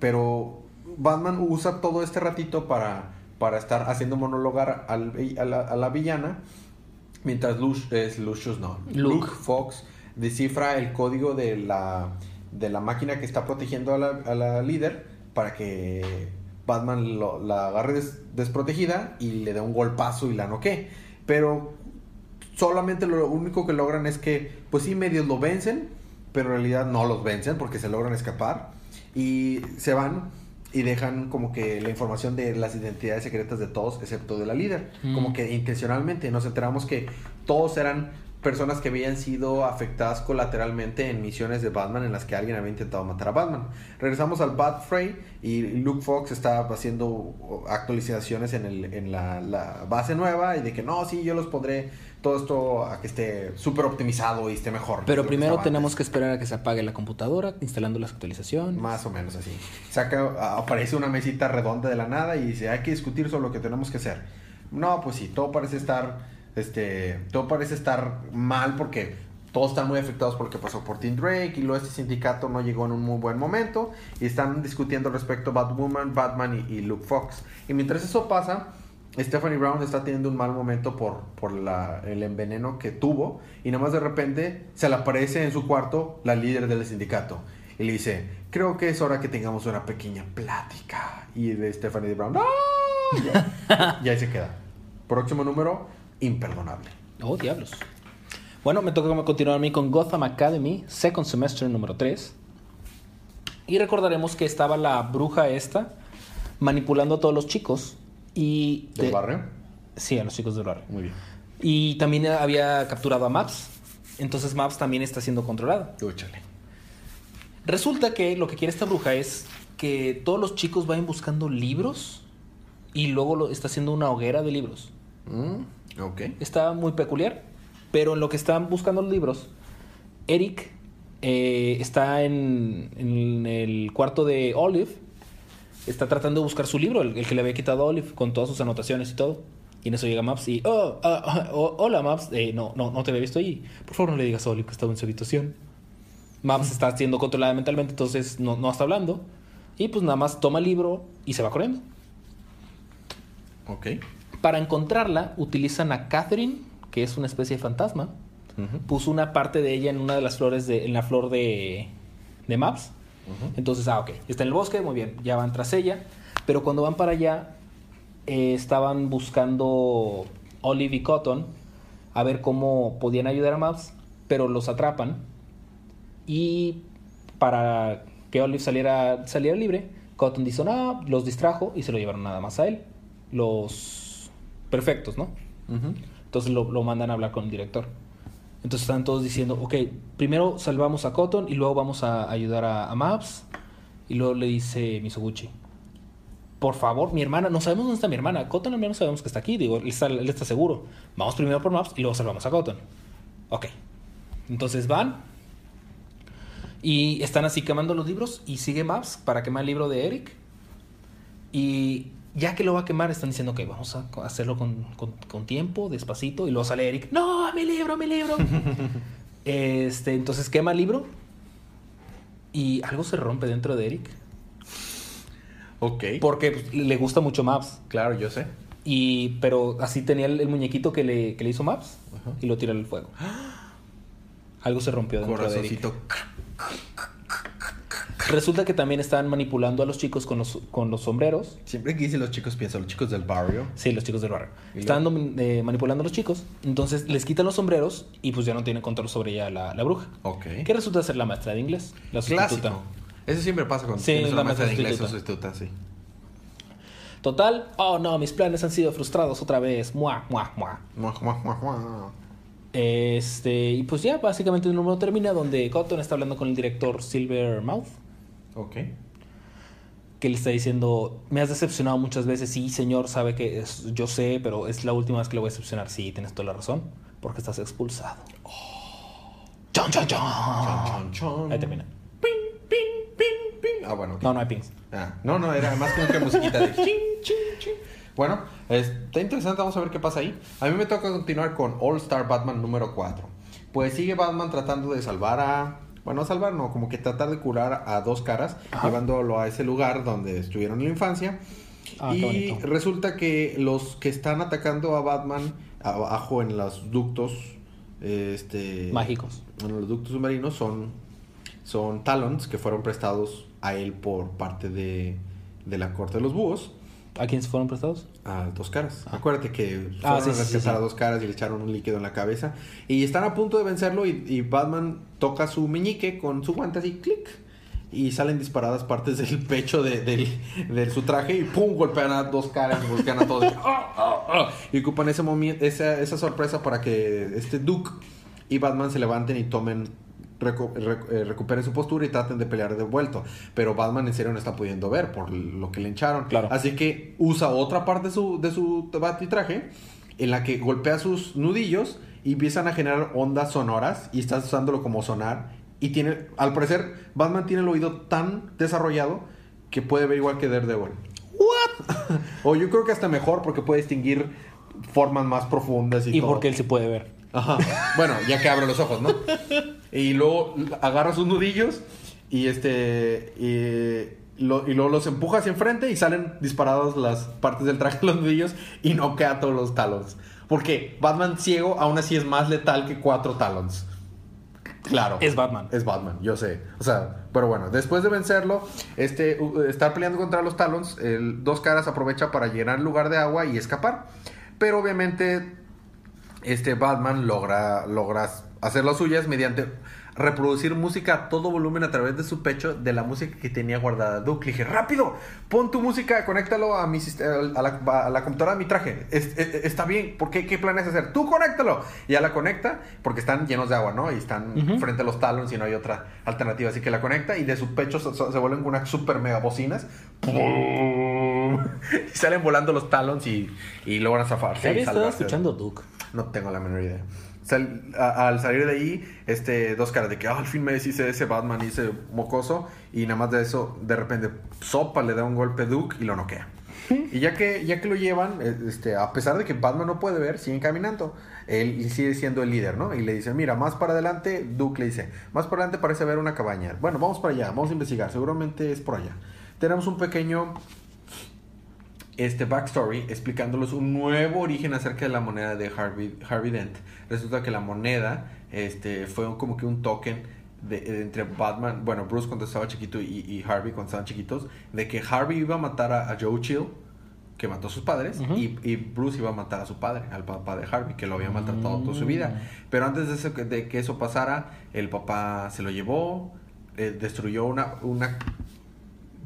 Pero Batman usa todo este ratito para, para estar haciendo monologar al- a, la, a la villana, mientras Lush, es Lucius, no,
Luke.
Luke Fox descifra el código de la, de la máquina que está protegiendo a la, a la líder para que Batman lo- la agarre des- desprotegida y le dé un golpazo y la noquee. Pero solamente lo único que logran es que, pues sí, medios lo vencen, pero en realidad no los vencen porque se logran escapar y se van y dejan como que la información de las identidades secretas de todos, excepto de la líder.
Mm.
Como que intencionalmente nos enteramos que todos eran personas que habían sido afectadas colateralmente en misiones de Batman en las que alguien había intentado matar a Batman. Regresamos al Bat Fray y Luke Fox está haciendo actualizaciones en, el, en la, la base nueva y de que no, sí, yo los pondré todo esto a que esté súper optimizado y esté mejor.
Pero
que
primero tenemos que esperar a que se apague la computadora, instalando las actualizaciones.
Más o menos así. Saca, aparece una mesita redonda de la nada y dice, hay que discutir sobre lo que tenemos que hacer. No, pues sí, todo parece estar, este, todo parece estar mal porque todos están muy afectados por lo que pasó por Tim Drake y luego este sindicato no llegó en un muy buen momento y están discutiendo respecto a Batwoman, Batman y, y Luke Fox. Y mientras eso pasa, Stephanie Brown está teniendo un mal momento por, por la- el enveneno que tuvo y nada más de repente se le aparece en su cuarto la líder del sindicato y le dice, creo que es hora que tengamos una pequeña plática. Y de Stephanie Brown, ¡no! Ya, (laughs) y ahí se queda. Próximo número, imperdonable.
Oh, diablos. Bueno, me toca continuar a mí con Gotham Academy, Second Semester número 3. Y recordaremos que estaba la bruja esta manipulando a todos los chicos. Y
¿Del
de-
barrio?
Sí, a los chicos del barrio.
Muy bien.
Y también había capturado a Maps. Entonces Maps también está siendo controlada.
Úchale.
Resulta que lo que quiere esta bruja es que todos los chicos vayan buscando libros y luego lo, está haciendo una hoguera de libros.
Mm, ok.
Está muy peculiar, pero en lo que están buscando los libros, Eric eh, está en, en el cuarto de Olive, está tratando de buscar su libro, el, el que le había quitado a Olive, con todas sus anotaciones y todo. Y en eso llega Maps y, oh, ah, ah, oh, hola Maps, Eh, no, no, no te había visto allí. Por favor no le digas a Olive que estaba en su habitación. Maps está siendo controlada mentalmente, entonces no, no está hablando. Y pues nada más toma el libro y se va corriendo.
Ok.
Para encontrarla, utilizan a Catherine, que es una especie de fantasma. Puso una parte de ella en una de las flores, de, en la flor de, de Maps. Entonces, ah, ok, está en el bosque, muy bien, ya van tras ella. Pero cuando van para allá, eh, estaban buscando Olive y Cotton a ver cómo podían ayudar a Maps, pero los atrapan. Y para que Olive saliera, saliera libre, Cotton dice, no, los distrajo y se lo llevaron nada más a él. Los perfectos, ¿no? Entonces lo, lo mandan a hablar con el director. Entonces están todos diciendo, ok, primero salvamos a Cotton y luego vamos a ayudar a, a Maps. Y luego le dice Misoguchi, por favor, mi hermana, no sabemos dónde está mi hermana. Cotton al menos sabemos que está aquí, digo, él está, él está seguro. Vamos primero por Maps y luego salvamos a Cotton. Ok. Entonces van y están así quemando los libros y sigue Maps para quemar el libro de Eric. Y ya que lo va a quemar, están diciendo que vamos a hacerlo con, con- con tiempo, despacito. Y luego sale Eric, no, mi libro, mi libro. (laughs) este, entonces quema el libro y algo se rompe dentro de Eric.
Ok.
Porque pues, le gusta mucho Maps.
Claro, yo sé.
Y, pero así tenía el, el muñequito que le, que le hizo Maps
Ajá.
y lo tira al fuego. (gasps) Algo se rompió dentro de Eric. Resulta que también estaban manipulando a los chicos con los, con los sombreros.
Siempre que dicen los chicos, pienso los chicos del barrio.
Sí, los chicos del barrio.
¿Y
Estaban eh, manipulando a los chicos. Entonces les quitan los sombreros y pues ya no tienen control sobre ella la, la bruja.
Ok.
Que resulta ser la maestra de inglés. La sustituta.
Clásico. Eso siempre pasa cuando
Sí,
tienes
la
una maestra de inglés o
sustituta.
sustituta, sí.
Total. Oh no, mis planes han sido frustrados otra vez. Mua, mua, mua.
Mua, mua, mua, mua.
Este, y pues ya, básicamente el número termina donde Cotton está hablando con el director Silvermouth.
Ok.
que le está diciendo, me has decepcionado muchas veces, sí, señor, sabe que es- yo sé, pero es la última vez que le voy a decepcionar. Sí, tienes toda la razón, porque estás expulsado. Chon, chon, chon.
Chon, chon.
Ahí termina.
Ping, ping, ping, ping. Ah, bueno.
No, no hay pings.
Ah, no, no, era más como que musiquita de ching, ching, ching. Bueno, está interesante, vamos a ver qué pasa ahí. A mí me toca continuar con All Star Batman número 4. Pues sigue Batman tratando de salvar a... Bueno, salvar no, como que tratar de curar a dos caras,
Ajá.
llevándolo a ese lugar donde estuvieron en la infancia.
Ah,
y resulta que los que están atacando a Batman abajo en los ductos... Este,
Mágicos.
bueno, los ductos submarinos son, son talons que fueron prestados a él por parte de, de la corte de los búhos
¿A quién se fueron prestados?
a dos caras. Acuérdate que fueron
Ah, sí,
a
sí,
a dos caras y le echaron un líquido en la cabeza. Y están a punto de vencerlo y, y Batman toca su meñique con su guante así, clic. Y salen disparadas partes (laughs) del pecho de, del- de su traje y ¡pum! golpean a dos caras y golpean a todos. y, ¡ah, ah, ah! Y ocupan ese esa, esa sorpresa para que este Duke y Batman se levanten y tomen recu- recu- eh, recuperen su postura y traten de pelear de vuelto. Pero Batman en serio no está pudiendo ver por lo que le hincharon.
Claro.
Así que usa otra parte de su, de su batitraje en la que golpea sus nudillos y empiezan a generar ondas sonoras y estás usándolo como sonar. Y tiene, al parecer, Batman tiene el oído tan desarrollado que puede ver igual que Daredevil. ¿What? (laughs) o yo creo que hasta mejor porque puede distinguir formas más profundas y,
Y
todo.
porque él se puede ver.
Ajá. Bueno, ya que abre los ojos, ¿no? Y luego agarra sus nudillos y este. Y, lo- y luego los empuja hacia enfrente y salen disparados las partes del traje de los nudillos y noquea a todos los talons. Porque Batman ciego aún así es más letal que cuatro talons. Claro.
Es Batman.
Es Batman, yo sé. O sea, pero bueno, después de vencerlo, este, estar peleando contra los Talons, el Dos Caras aprovecha para llenar el lugar de agua y escapar. Pero obviamente, este Batman logra, logra hacer las suyas mediante reproducir música a todo volumen a través de su pecho de la música que tenía guardada Duke. Le dije, rápido, pon tu música, conéctalo a, mi, a, la, a la computadora de mi traje. Es- es- está bien, ¿por qué? ¿Qué planes hacer? Tú conéctalo. Y ya la conecta porque están llenos de agua, ¿no? Y están frente a los talons y no hay otra alternativa. Así que la conecta y de su pecho se, se vuelven unas super mega bocinas. ¡Pum! (laughs) Y salen volando los talons y, y logran zafarse.
¿Qué había estado escuchando Duke?
No tengo la menor idea. Al salir de ahí, este, dos caras de que "Ah, al fin me deshice de ese Batman y ese mocoso. Y nada más de eso, de repente, sopa le da un golpe a Duke y lo noquea. Y ya que, ya que lo llevan, eh, este, a pesar de que Batman no puede ver, siguen caminando. Él sigue siendo el líder, ¿no? Y le dice, mira, más para adelante, Duke le dice, más para adelante parece haber una cabaña. Bueno, vamos para allá, vamos a investigar, seguramente es por allá. Tenemos un pequeño este backstory explicándoles un nuevo origen acerca de la moneda de Harvey, Harvey Dent. Resulta que la moneda este, fue un- como que un token de, de entre Batman, bueno, Bruce cuando estaba chiquito y, y Harvey cuando estaban chiquitos, de que Harvey iba a matar a, a Joe Chill, que mató a sus padres, y, y Bruce iba a matar a su padre, al papá de Harvey, que lo había maltratado toda su vida. Pero antes de, eso- de que eso pasara, el papá se lo llevó, eh, destruyó una, una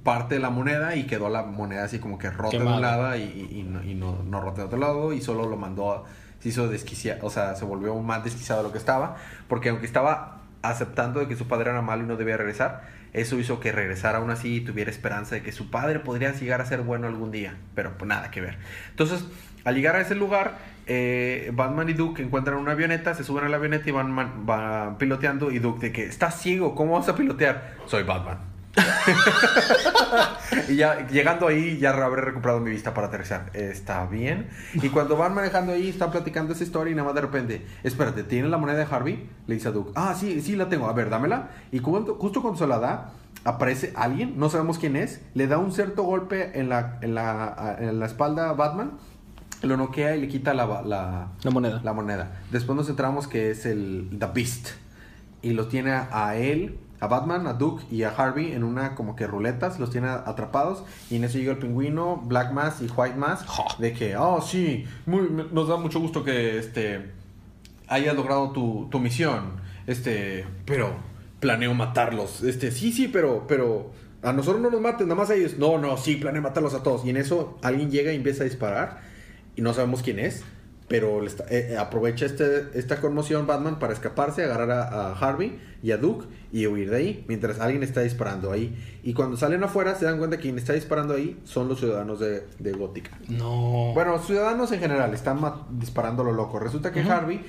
parte de la moneda y quedó la moneda así como que rota de un lado y, y- y no, y no, no rota de otro lado y solo lo mandó, a- se hizo desquiciado, o sea, se volvió más desquiciado de lo que estaba, porque aunque estaba aceptando de que su padre era malo y no debía regresar, eso hizo que regresara aún así y tuviera esperanza de que su padre podría llegar a ser bueno algún día, pero pues nada que ver. Entonces, al llegar a ese lugar, eh, Batman y Duke encuentran una avioneta, se suben a la avioneta y van, man- van piloteando y Duke de que, estás ciego, ¿cómo vas a pilotear? Soy Batman. (laughs) y ya llegando ahí ya habré recuperado mi vista para aterrizar. Está bien. Y cuando van manejando ahí, están platicando esa historia y nada más de repente, espérate, ¿tienes la moneda de Harvey? Le dice a Duke, ah, sí, sí la tengo, a ver, dámela. Y cuando- justo cuando se la da, aparece alguien, no sabemos quién es, le da un cierto golpe en la, en la, en la espalda a Batman, lo noquea y le quita la, la,
La moneda.
la moneda. Después nos enteramos que es el The Beast. Y lo tiene a él, a Batman, a Duke y a Harvey en una como que ruletas. Los tiene atrapados. Y en eso llega el pingüino, Black Mass y White Mass. De que, oh sí, muy- nos da mucho gusto que este hayas logrado tu, tu misión. Este, pero planeo matarlos. Este, sí, sí, pero, pero a nosotros no nos maten, nada más a ellos. No, no, sí, planeo matarlos a todos. Y en eso alguien llega y empieza a disparar. Y no sabemos quién es. Pero le está- eh, eh, aprovecha este, esta conmoción Batman para escaparse, agarrar a, a Harvey y a Duke y huir de ahí, mientras alguien está disparando ahí. Y cuando salen afuera se dan cuenta que quien está disparando ahí son los ciudadanos de, de Gótica.
No.
Bueno, ciudadanos en general están disparando lo loco. Resulta que Harvey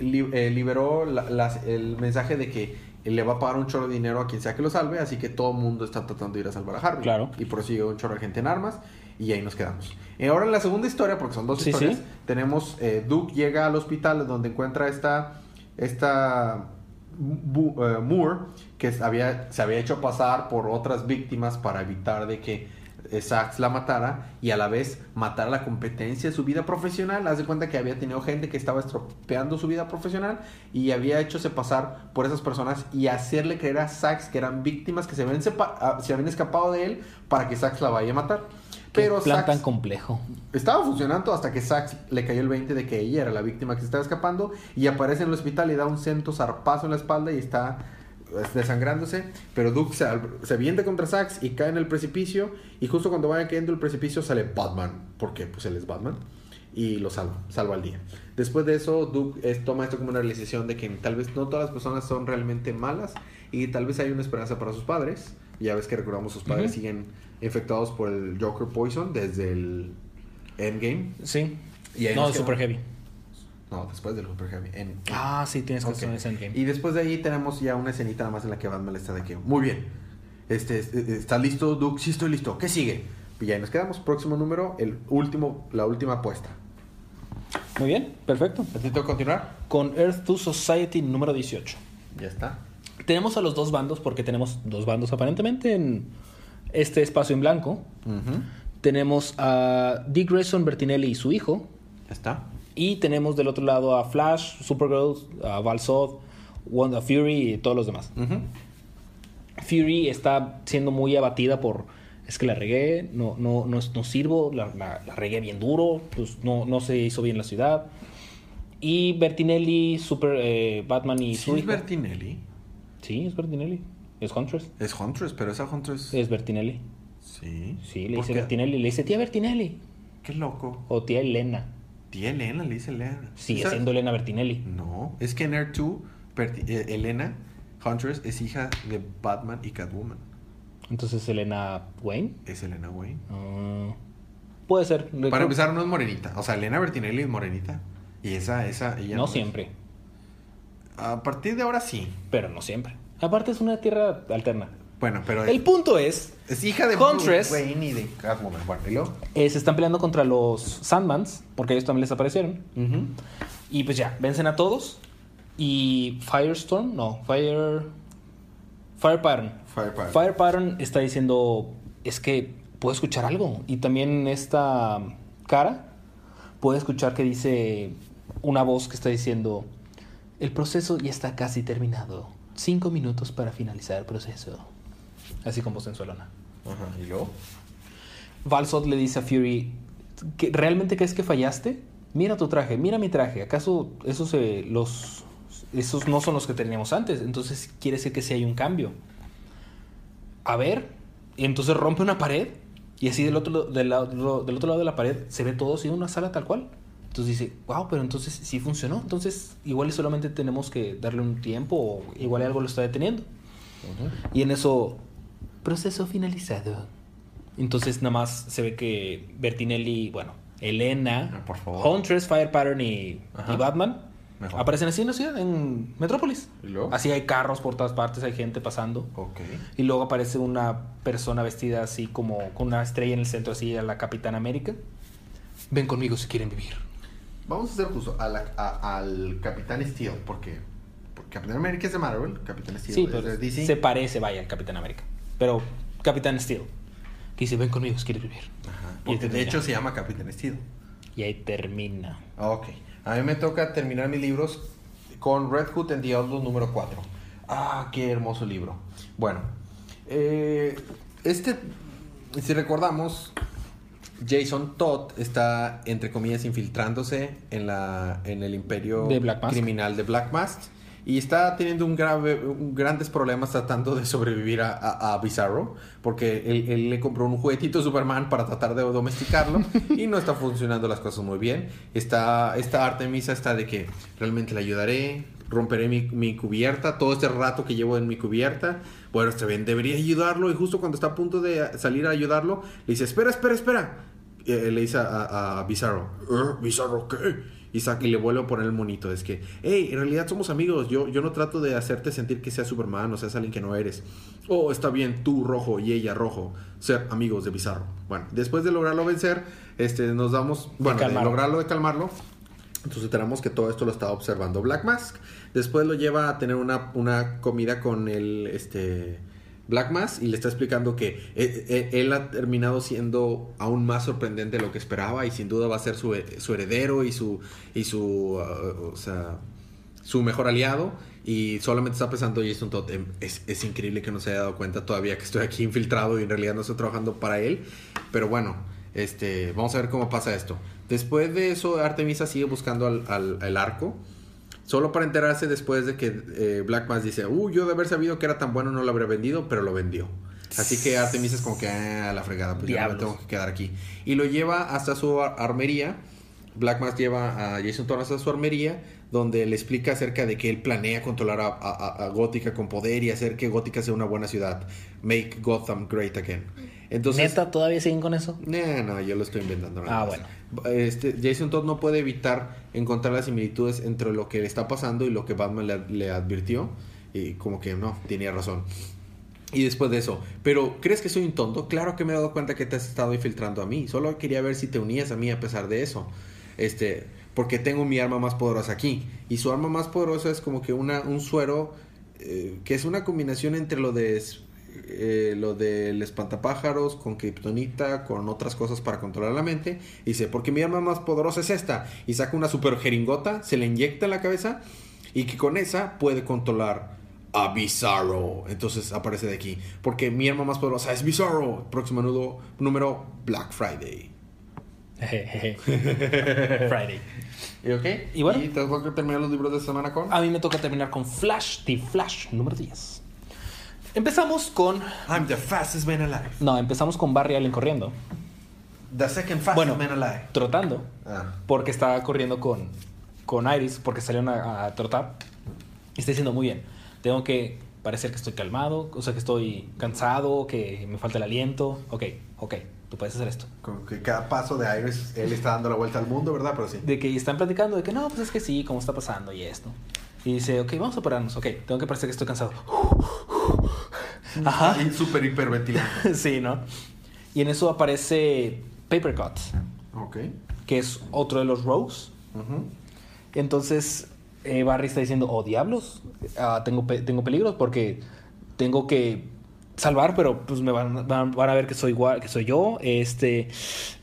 li- eh, liberó la- las- el mensaje de que le va a pagar un chorro de dinero a quien sea que lo salve, así que todo el mundo está tratando de ir a salvar a Harvey.
Claro.
Y prosigue un chorro de gente en armas y ahí nos quedamos. Y ahora en la segunda historia, porque son dos
Sí,
historias,
sí.
tenemos eh, Duke llega al hospital donde encuentra esta esta Bu- eh, Moore que se había, se había hecho pasar por otras víctimas para evitar de que eh, Sax la matara y a la vez matar la competencia de su vida profesional. Haz de cuenta que había tenido gente que estaba estropeando su vida profesional y había hechose pasar por esas personas y hacerle creer a Sax que eran víctimas que se habían, ah, se habían escapado de él para que Sax la vaya a matar.
Qué
Pero
plan
Sax
tan complejo.
estaba funcionando hasta que Sax le cayó el 20 de que ella era la víctima que se estaba escapando y aparece en el hospital y da un cento zarpazo en la espalda y está pues, desangrándose. Pero Duke se, se avienta contra Sax y cae en el precipicio y justo cuando vaya cayendo el precipicio sale Batman, porque pues él es Batman y lo salva, salva al día. Después de eso, Duke toma esto como una realización de que tal vez no todas las personas son realmente malas y tal vez hay una esperanza para sus padres. Ya ves que recordamos sus padres siguen infectados por el Joker Poison desde el Endgame.
Sí.
Y ahí
no, Super. Heavy.
No, después del Super Heavy. En-
Ah, sí, tienes
Ok.
razón, es Endgame.
Y después de ahí tenemos ya una escenita nada más en la que Batman está de que, muy bien, este, este, ¿está listo, Duke? Sí, estoy listo. ¿Qué sigue? Y ya ahí nos quedamos. Próximo número, el último, la última apuesta.
Muy bien, perfecto.
¿A ti tengo que continuar?
Con Earth 2 Society número 18.
Ya está.
Tenemos a los dos bandos, porque tenemos dos bandos aparentemente en este espacio en blanco. Tenemos a Dick Grayson Bertinelli y su hijo.
Ya está.
Y tenemos del otro lado a Flash, Supergirl, a Val Zod, Wanda Fury y todos los demás. Fury está siendo muy abatida por es que la regué, no, no, no, no sirvo, la, la- la regué bien duro, pues no, no se hizo bien la ciudad. Y Bertinelli, Super eh, Batman y
¿Sí
su
es
hijo.
Bertinelli?
Sí, es Bertinelli. Es Huntress.
Es Huntress, pero esa Huntress...
Es Bertinelli.
Sí.
Sí, le
¿Por
dice
qué?
Bertinelli. Le dice tía Bertinelli.
Qué loco.
O tía Elena.
Tía Elena le dice Elena.
Sigue
¿Sabes?
siendo Elena Bertinelli.
No, es que en Air 2, Berti- eh, Elena Huntress es hija de Batman y Catwoman.
Entonces Elena Wayne.
Es Elena Wayne.
Ah, puede ser.
Para empezar, no es morenita. O sea, Elena Bertinelli es morenita. Y esa, esa, ella
No siempre,
A partir de ahora sí.
pero no siempre. Aparte es una tierra alterna.
Bueno, pero es,
El punto es,
es hija de
Huntress-
Wayne y de Catwoman. Bueno, ¿y luego?
eh, se están peleando contra los Sandmans, porque ellos también les aparecieron. Y pues ya, vencen a todos. Y Firestorm, no, Fire. Fire Pattern.
Fire Pattern.
Fire Pattern está diciendo: Es que puedo escuchar algo. Y también esta cara puede escuchar que dice una voz que está diciendo: El proceso ya está casi terminado. Cinco minutos para finalizar el proceso. Así con voz sensualona.
Ajá, ¿y luego?
Valsod le dice a Fury, ¿que ¿realmente crees que fallaste? Mira tu traje, mira mi traje. ¿Acaso esos, eh, los, esos no son los que teníamos antes? Entonces quiere decir que sí hay un cambio. A ver, y entonces rompe una pared y así del otro, del, lado- del otro lado de la pared se ve todo así una sala tal cual. Entonces dice, wow, pero entonces sí funcionó. Entonces igual y solamente tenemos que darle un tiempo o igual algo lo está deteniendo. Y en eso, proceso finalizado. Entonces nada más se ve que Bertinelli, bueno, Elena,
Ah, por favor.
Huntress, Fire Pattern y, y Batman
Mejor.
aparecen así en la ciudad, en Metrópolis.
¿Y luego?
Así hay carros por todas partes, hay gente pasando.
Ok.
Y luego aparece una persona vestida así como con una estrella en el centro, así a la Capitán América. Ven conmigo si quieren vivir.
Vamos a hacer justo a la- a- al Capitán Steel, porque, porque Capitán América es de Marvel, Capitán Steel
Sí,
es
pero
de DC.
se parece, vaya, al Capitán América. Pero Capitán Steel. Que dice, ven conmigo si quieres vivir.
Ajá, porque de hecho se llama Capitán Steel.
Y ahí termina.
Ok. A mí me toca terminar mis libros con Red Hood and the Outlaw número 4. Ah, qué hermoso libro. Bueno, eh, este, si recordamos, Jason Todd está, entre comillas, infiltrándose en, la, en el imperio
De
criminal de Black Mask y está teniendo un grave, un- grandes problemas tratando de sobrevivir a, a- a Bizarro, porque él, él le compró un juguetito Superman para tratar de domesticarlo y no está funcionando las cosas muy bien. Está, esta Artemisa está de que realmente le ayudaré, romperé mi, mi cubierta, todo este rato que llevo en mi cubierta. Bueno, está bien, debería ayudarlo y justo cuando está a punto de salir a ayudarlo, le dice, espera, espera, espera. Eh, le dice a, Bizarro, "Eh, ¿Bizarro qué? Y, saca, y le vuelve a poner el monito. Es que, hey, en realidad somos amigos. Yo, yo no trato de hacerte sentir que seas Superman o seas alguien que no eres. Oh, está bien, tú rojo y ella rojo. Ser amigos de Bizarro. Bueno, después de lograrlo vencer, este, nos damos. Bueno, de,
calmarlo.
lograrlo, de calmarlo. Entonces enteramos que todo esto lo estaba observando Black Mask. Después lo lleva a tener una, una comida con el este Black Mask y le está explicando que eh, eh, él ha terminado siendo aún más sorprendente de lo que esperaba y sin duda va a ser su, su heredero y su y su uh, o sea, su mejor aliado. Y solamente está pensando Jason Todd. Em, es, es increíble que no se haya dado cuenta todavía que estoy aquí (laughs) infiltrado y en realidad no estoy trabajando para él. Pero bueno este vamos a ver cómo pasa esto. Después de eso Artemisa sigue buscando al, al- al arco Solo para enterarse después de que eh, Black Mass dice, uh, yo de haber sabido que era tan bueno no lo habría vendido, pero lo vendió. Así que Artemisa es como que, ah, a la fregada, pues ya me tengo que quedar aquí. Y lo lleva hasta su ar- armería. Black Mass lleva a Jason Todd hasta su armería, donde le explica acerca de que él planea controlar a, a- a- a Gótica con poder y hacer que Gótica sea una buena ciudad. Make Gotham great again. Entonces,
¿Neta todavía siguen con eso?
no, no, yo lo estoy inventando. nada
Ah,
más. Este, Jason Todd no puede evitar encontrar las similitudes entre lo que le está pasando y lo que Batman le, le advirtió. Y como que no, tenía razón. Y después de eso, pero ¿crees que soy un tonto? Claro que me he dado cuenta que te has estado infiltrando a mí. Solo quería ver si te unías a mí a pesar de eso. Este, porque tengo mi arma más poderosa aquí. Y su arma más poderosa es como que una, un suero eh, que es una combinación entre lo de eh, lo del espantapájaros con kriptonita, con otras cosas para controlar la mente. Y dice, porque mi arma más poderosa es esta. Y saca una super jeringota, se le inyecta en la cabeza y que con esa puede controlar a Bizarro. Entonces aparece de aquí. Porque mi arma más poderosa es Bizarro. Próximo nudo, número Black Friday. (laughs)
Friday.
¿Y ok?
Y bueno.
¿Y te que terminar los libros de semana con?
A mí me toca terminar con Flash, The Flash, número 10. Empezamos con...
I'm the fastest man alive.
No, empezamos con Barry Allen corriendo,
The second fastest
Bueno.
man alive.
trotando,
Ah.
porque estaba corriendo con, con Iris, porque salieron a, a trotar. Y está diciendo, muy bien, tengo que parecer que estoy calmado, o sea, que estoy cansado, que me falta el aliento. Ok, ok, tú puedes hacer esto.
Como que cada paso de Iris, él está dando la vuelta al mundo, ¿verdad? Pero sí.
De que están platicando, de que no, pues es que sí, cómo está pasando y esto. Y dice, ok, vamos a pararnos, ok, tengo que parecer que estoy cansado. Ajá.
Y súper hiperventilando. (laughs)
sí, ¿no? Y en eso aparece Papercut,
ok.
que es otro de los Rogues. Entonces eh, Barry está diciendo, oh diablos, ah, tengo, pe- tengo peligros porque tengo que salvar, pero pues me van, van- van a ver que soy igual, que soy yo. Este,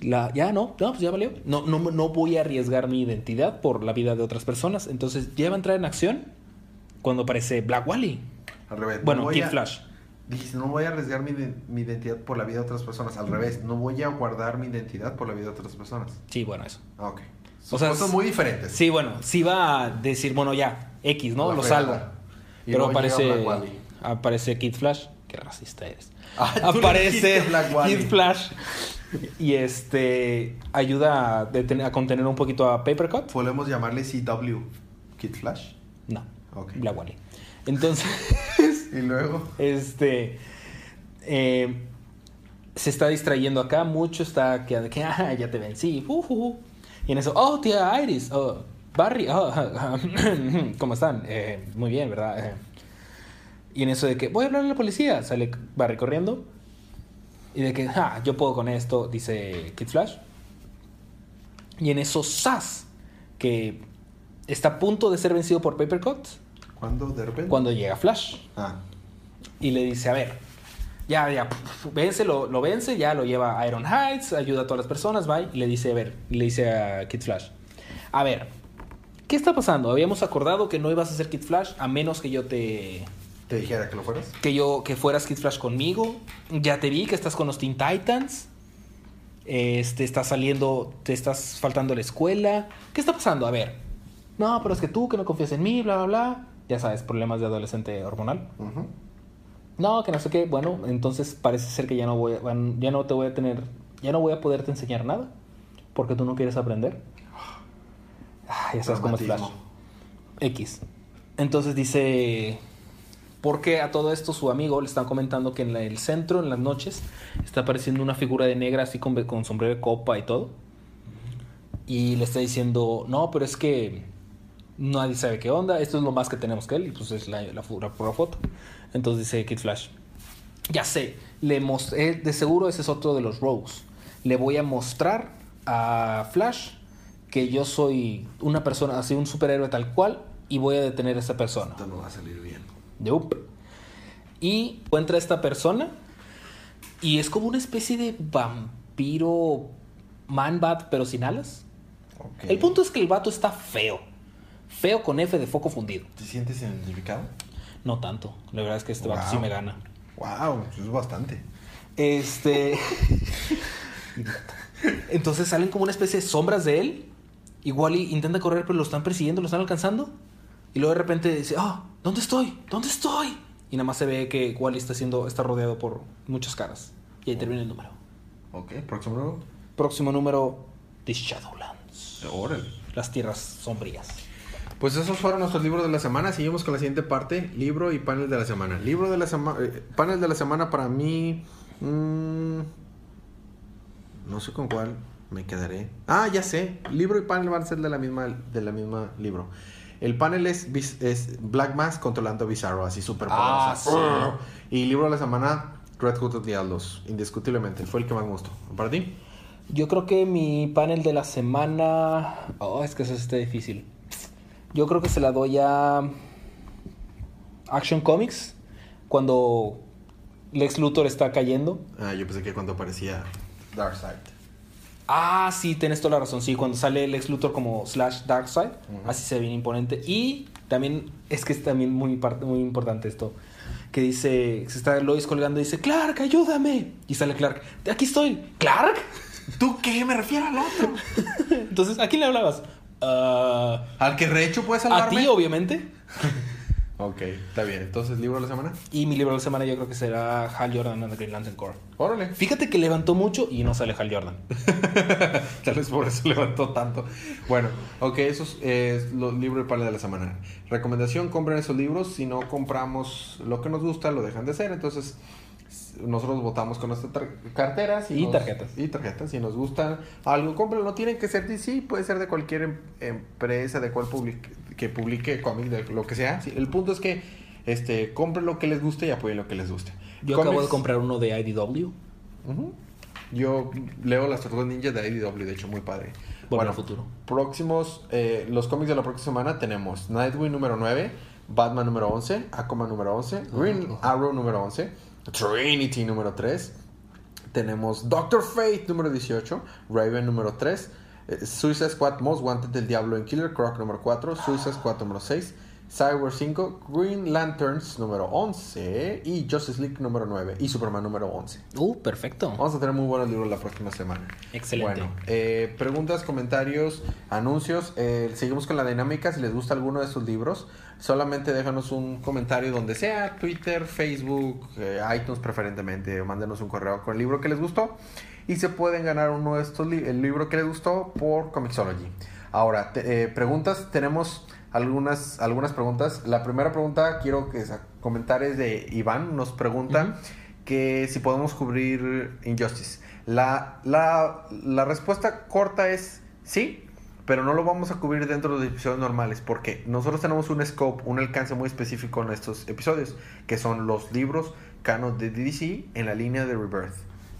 la, ya no, no, pues ya valió. No, no, no voy a arriesgar mi identidad por la vida de otras personas. Entonces ya va a entrar en acción cuando aparece Black Wally.
Al revés.
Bueno, Kid Flash.
Dijiste, no voy a arriesgar mi, mi identidad por la vida de otras personas. Al revés, no voy a guardar mi identidad por la vida de otras personas.
Sí, bueno, eso.
Ah, ok.
O sea,
cosas muy diferentes.
Sí, bueno, sí va a decir, bueno, ya, X, ¿no?
La
Lo salvo. Pero aparece, aparece Kid Flash. Qué racista eres. (laughs)
Ah,
aparece. Kid Flash. Y este ayuda a, detener- a contener un poquito a Papercut.
Podemos llamarle CW Kid Flash.
No,
Ok.
Black Wally. Entonces, (laughs)
Y luego.
este eh, se está distrayendo acá mucho, está que, que ah, ya te vencí. uh, uh, uh. Y en eso, oh, tía Iris, oh, Barry, oh, (laughs) ¿cómo están? Eh, muy bien, ¿verdad? Eh, y en eso de que voy a hablar a la policía, sale Barry corriendo. Y de que, ah, yo puedo con esto, dice Kid Flash. Y en eso, Sass, que está a punto de ser vencido por Papercut,
¿Cuándo de repente?
cuando llega Flash
Ah.
y le dice, a ver, ya, ya, vence, lo, lo vence, ya lo lleva a Iron Heights, ayuda a todas las personas, va, y le dice, a ver, y le dice a Kid Flash, a ver, ¿qué está pasando? Habíamos acordado que no ibas a ser Kid Flash a menos que yo te...
¿Te dijera que lo fueras?
que yo, que fueras Kid Flash conmigo, ya te vi que estás con los Teen Titans, este, estás saliendo, te estás faltando a la escuela, ¿qué está pasando? A ver, no, pero es que tú que no confías en mí, bla, bla, bla. Ya sabes, problemas de adolescente hormonal. No, que no sé qué. Bueno, entonces parece ser que ya no voy a, ya no te voy a tener, ya no voy a poderte enseñar nada. Porque tú no quieres aprender. Ah, ya sabes cómo es Flash. X. Entonces dice, porque a todo esto su amigo le están comentando que en la- el centro, en las noches, está apareciendo una figura de negra así con, con sombrero de copa y todo. Y le está diciendo, no, pero es que nadie sabe qué onda, esto es lo más que tenemos que él, y pues es la, la, la pura foto. Entonces dice Kid Flash, ya sé, le mostré, de seguro ese es otro de los rogues. Le voy a mostrar a Flash que yo soy una persona, así un superhéroe tal cual, y voy a detener a esa persona.
Esto no va a salir
Y encuentra a esta persona y es como una especie de vampiro man-bat, pero sin alas. El punto es que el vato está feo. Feo con F de foco fundido.
¿Te sientes identificado?
No tanto. La verdad es que este vato
Wow.
sí me gana.
Wow, eso es bastante.
Este. (laughs) Entonces salen como una especie de sombras de él. Igual y intenta correr, pero lo están persiguiendo, lo están alcanzando. Y luego de repente dice, ah, ¿dónde estoy? ¿Dónde estoy? Y nada más se ve que Wally está siendo, está rodeado por muchas caras. Y ahí termina el número.
Ok, próximo nuevo.
Próximo número, The Shadowlands.
Órale.
Las tierras sombrías.
Pues esos fueron nuestros libros de la semana. Seguimos con la siguiente parte: libro y panel de la semana. Libro de la semana. panel de la semana para mí. mm, no sé con cuál me quedaré. Ah, ya sé. Libro y panel van a ser de la misma, de la misma libro. El panel es, Black Mask controlando Bizarro, así súper
Ah,
poderoso. Y libro de la semana, Red Hood of the Outlaws. Indiscutiblemente, fue el que más me gustó. ¿Para ti?
Yo creo que mi panel de la semana. Oh, es que eso está difícil. Yo creo que se la doy a. Action Comics. Cuando Lex Luthor está cayendo.
Ah, yo pensé que cuando aparecía Darkseid.
Ah, sí, tienes toda la razón. Sí, cuando sale Lex Luthor como slash Darkseid.
Ujú.
Así se ve bien imponente. Y también es que es también muy, muy importante esto. Que dice, se está Lois colgando y dice, Clark, ayúdame. Y sale Clark, aquí estoy. ¿Clark? (laughs)
¿Tú qué? Me refiero al otro. (laughs)
Entonces, ¿a quién le hablabas? "Ah,
¿Al que rehecho puede
a
salvarme?
ti, obviamente. (laughs)
Ok, está bien. Entonces, libro de la semana.
Y mi libro de la semana yo creo que será Hal Jordan and the Green Lantern Corps.
Órale.
Fíjate que levantó mucho y no sale Hal Jordan. (laughs)
Tal vez por eso levantó tanto. Bueno, ok, esos es los libros de panel de la semana. Recomendación, compren esos libros. Si no compramos lo que nos gusta, lo dejan de hacer. Entonces, nosotros votamos con nuestras carteras.
Y
nos-
tarjetas.
Y tarjetas. Si nos gusta algo, compren. No tienen que ser DC, puede ser de cualquier em- empresa, de cual publique, que publique cómic, de lo que sea. Sí, el punto es que este, compren lo que les guste y apoyen lo que les guste.
Yo acabo de comprar uno de IDW.
Yo leo las Tortugas Ninja de IDW, de hecho, muy padre.
Volver al futuro.
próximos, eh, los cómics de la próxima semana tenemos Nightwing número 9, Batman número 11, Aquaman número 11, Green
Ajá.
Arrow número 11, Trinity número 3, tenemos Doctor Fate número 18, Raven número 3, eh, Suicide Squad Most Wanted del Diablo en Killer Croc número 4, Suicide Squad número 6, Cyber 5, Green Lanterns número 11 y Justice League número 9 y Superman número 11.
Uh, perfecto.
Vamos a tener muy buenos libros la próxima semana.
Excelente.
Bueno, eh, preguntas, comentarios, anuncios. Eh, seguimos con la dinámica. Si les gusta alguno de estos libros, solamente déjanos un comentario donde sea, Twitter, Facebook, eh, iTunes preferentemente. Mándenos un correo con el libro que les gustó. Y se pueden ganar uno de estos li- el libro que les gustó por Comixology. Ahora, te- eh, preguntas, tenemos algunas, algunas preguntas. La primera pregunta quiero que comentar es de Iván. Nos pregunta que si podemos cubrir Injustice. La, la, la respuesta corta es sí, pero no lo vamos a cubrir dentro de los episodios normales porque nosotros tenemos un scope, un alcance muy específico en estos episodios, que son los libros canon de DC en la línea de Rebirth.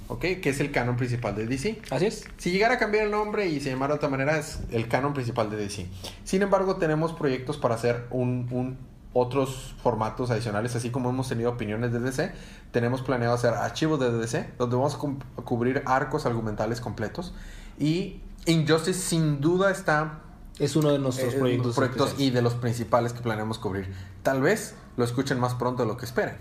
¿Ok? Que es el canon principal de DC.
Así es.
Si llegara a cambiar el nombre y se llamara de otra manera, es el canon principal de DC. Sin embargo, tenemos proyectos para hacer un, un- otros formatos adicionales, así como hemos tenido opiniones de DC. Tenemos planeado hacer archivos de DC, donde vamos a, cu- a cubrir arcos argumentales completos. Y Injustice sin duda está
Es uno de nuestros
eh,
proyectos.
proyectos y de los principales que planeamos cubrir. Tal vez lo escuchen más pronto de lo que esperan.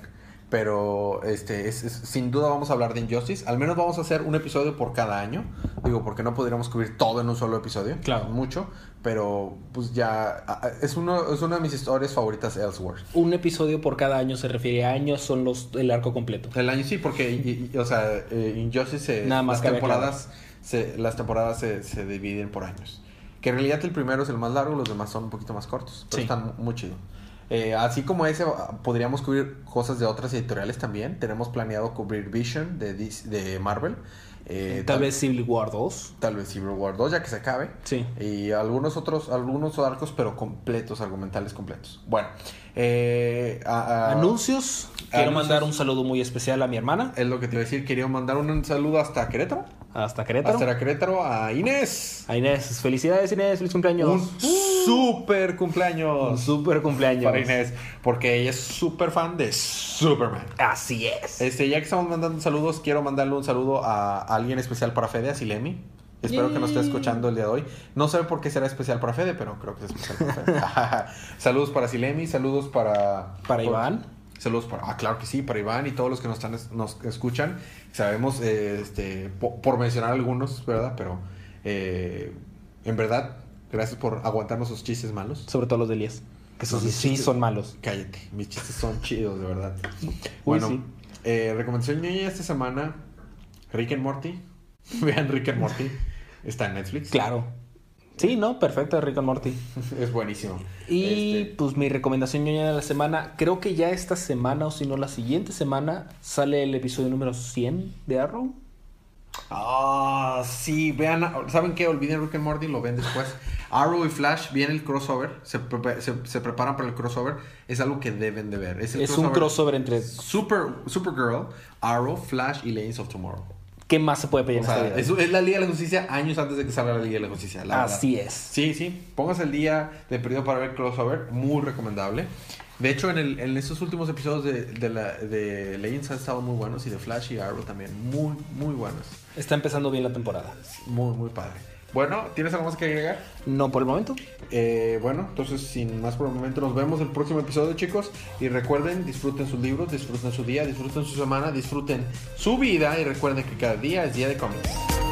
Pero este es, es- sin duda vamos a hablar de Injustice. Al menos vamos a hacer un episodio por cada año. Digo, porque no podríamos cubrir todo en un solo episodio.
Claro.
Mucho. Pero pues ya es, uno, es una de mis historias favoritas Elsewhere.
Un episodio por cada año se refiere a años, son los el arco completo.
El año sí, porque y- y- o sea, eh, Injustice se-
Nada más
las temporadas se, las temporadas se, se dividen por años. Que en realidad el primero es el más largo, los demás son un poquito más cortos, pero
Sí.
están mu- muy chido. Eh, así como ese, podríamos cubrir cosas de otras editoriales también. Tenemos planeado cubrir Vision de, DC de Marvel. Eh,
Tal vez Civil War 2.
tal vez Civil War 2, ya que se acabe.
Sí.
Y algunos otros, algunos arcos, pero completos, argumentales completos. Bueno, eh, a- a-
Anuncios. Quiero
Anuncios.
mandar un saludo muy especial a mi hermana.
Es lo que te iba a decir. Quería mandar un saludo hasta Querétaro.
Hasta Querétaro.
Hasta Querétaro a Inés.
A Inés. Felicidades, Inés. Feliz cumpleaños.
Un super
Un
cumpleaños
super cumpleaños.
para Inés. Porque ella es súper fan de Superman.
Así es.
Este, ya que estamos mandando saludos, quiero mandarle un saludo a alguien especial para Fede, a Silemi. Espero que nos esté escuchando el día de hoy. No sé por qué será especial para Fede, pero creo que es especial para Fede. (laughs) saludos para Silemi, saludos para...
Para
por-
Iván.
Saludos para... Ah, claro que sí, para Iván y todos los que nos, están, nos escuchan. Sabemos, eh, este, po- por, mencionar algunos, ¿verdad? Pero, eh, en verdad, gracias por aguantarnos sus chistes malos.
Sobre todo los de Elías. Que esos
Los
sí
chistes-
son malos.
Cállate, mis chistes son chidos, de verdad.
Uy,
Bueno,
sí.
eh, recomendación ñoña esta semana: Rick and Morty. (laughs) Vean Rick and Morty. Está en Netflix.
Claro. Sí, ¿no? Perfecto, Rick and Morty. (laughs)
Es buenísimo.
Y
Este,
pues mi recomendación ñoña de la semana, creo que ya esta semana o si no la siguiente semana sale el episodio número 100 de Arrow.
Ah, sí, vean. ¿Saben qué? Olviden Rick and Morty, lo ven después. (laughs) Arrow y Flash, viene el crossover. Se, prepa- se, se preparan para el crossover. Es algo que deben de ver. Es, el
Es un crossover entre...
Super, Supergirl, Arrow, Flash y Legends of Tomorrow.
¿Qué más se puede pedir
O
en esta
sea,
vida?
es, es la Liga de la Justicia años antes de que salga la Liga de la Justicia. la verdad.
Así es.
Sí, sí. Póngase el día de periodo para ver crossover. Muy recomendable. De hecho, en, el, en estos últimos episodios de, de, la, de Legends han estado muy buenos. Y de Flash y Arrow también. Muy, muy buenos.
Está empezando bien la temporada.
Muy, muy padre. Bueno, ¿tienes algo más que agregar?
No por el momento.
Eh, bueno, entonces sin más por el momento nos vemos el próximo episodio chicos y recuerden, disfruten sus libros, disfruten su día, disfruten su semana, disfruten su vida y recuerden que cada día es día de cómics.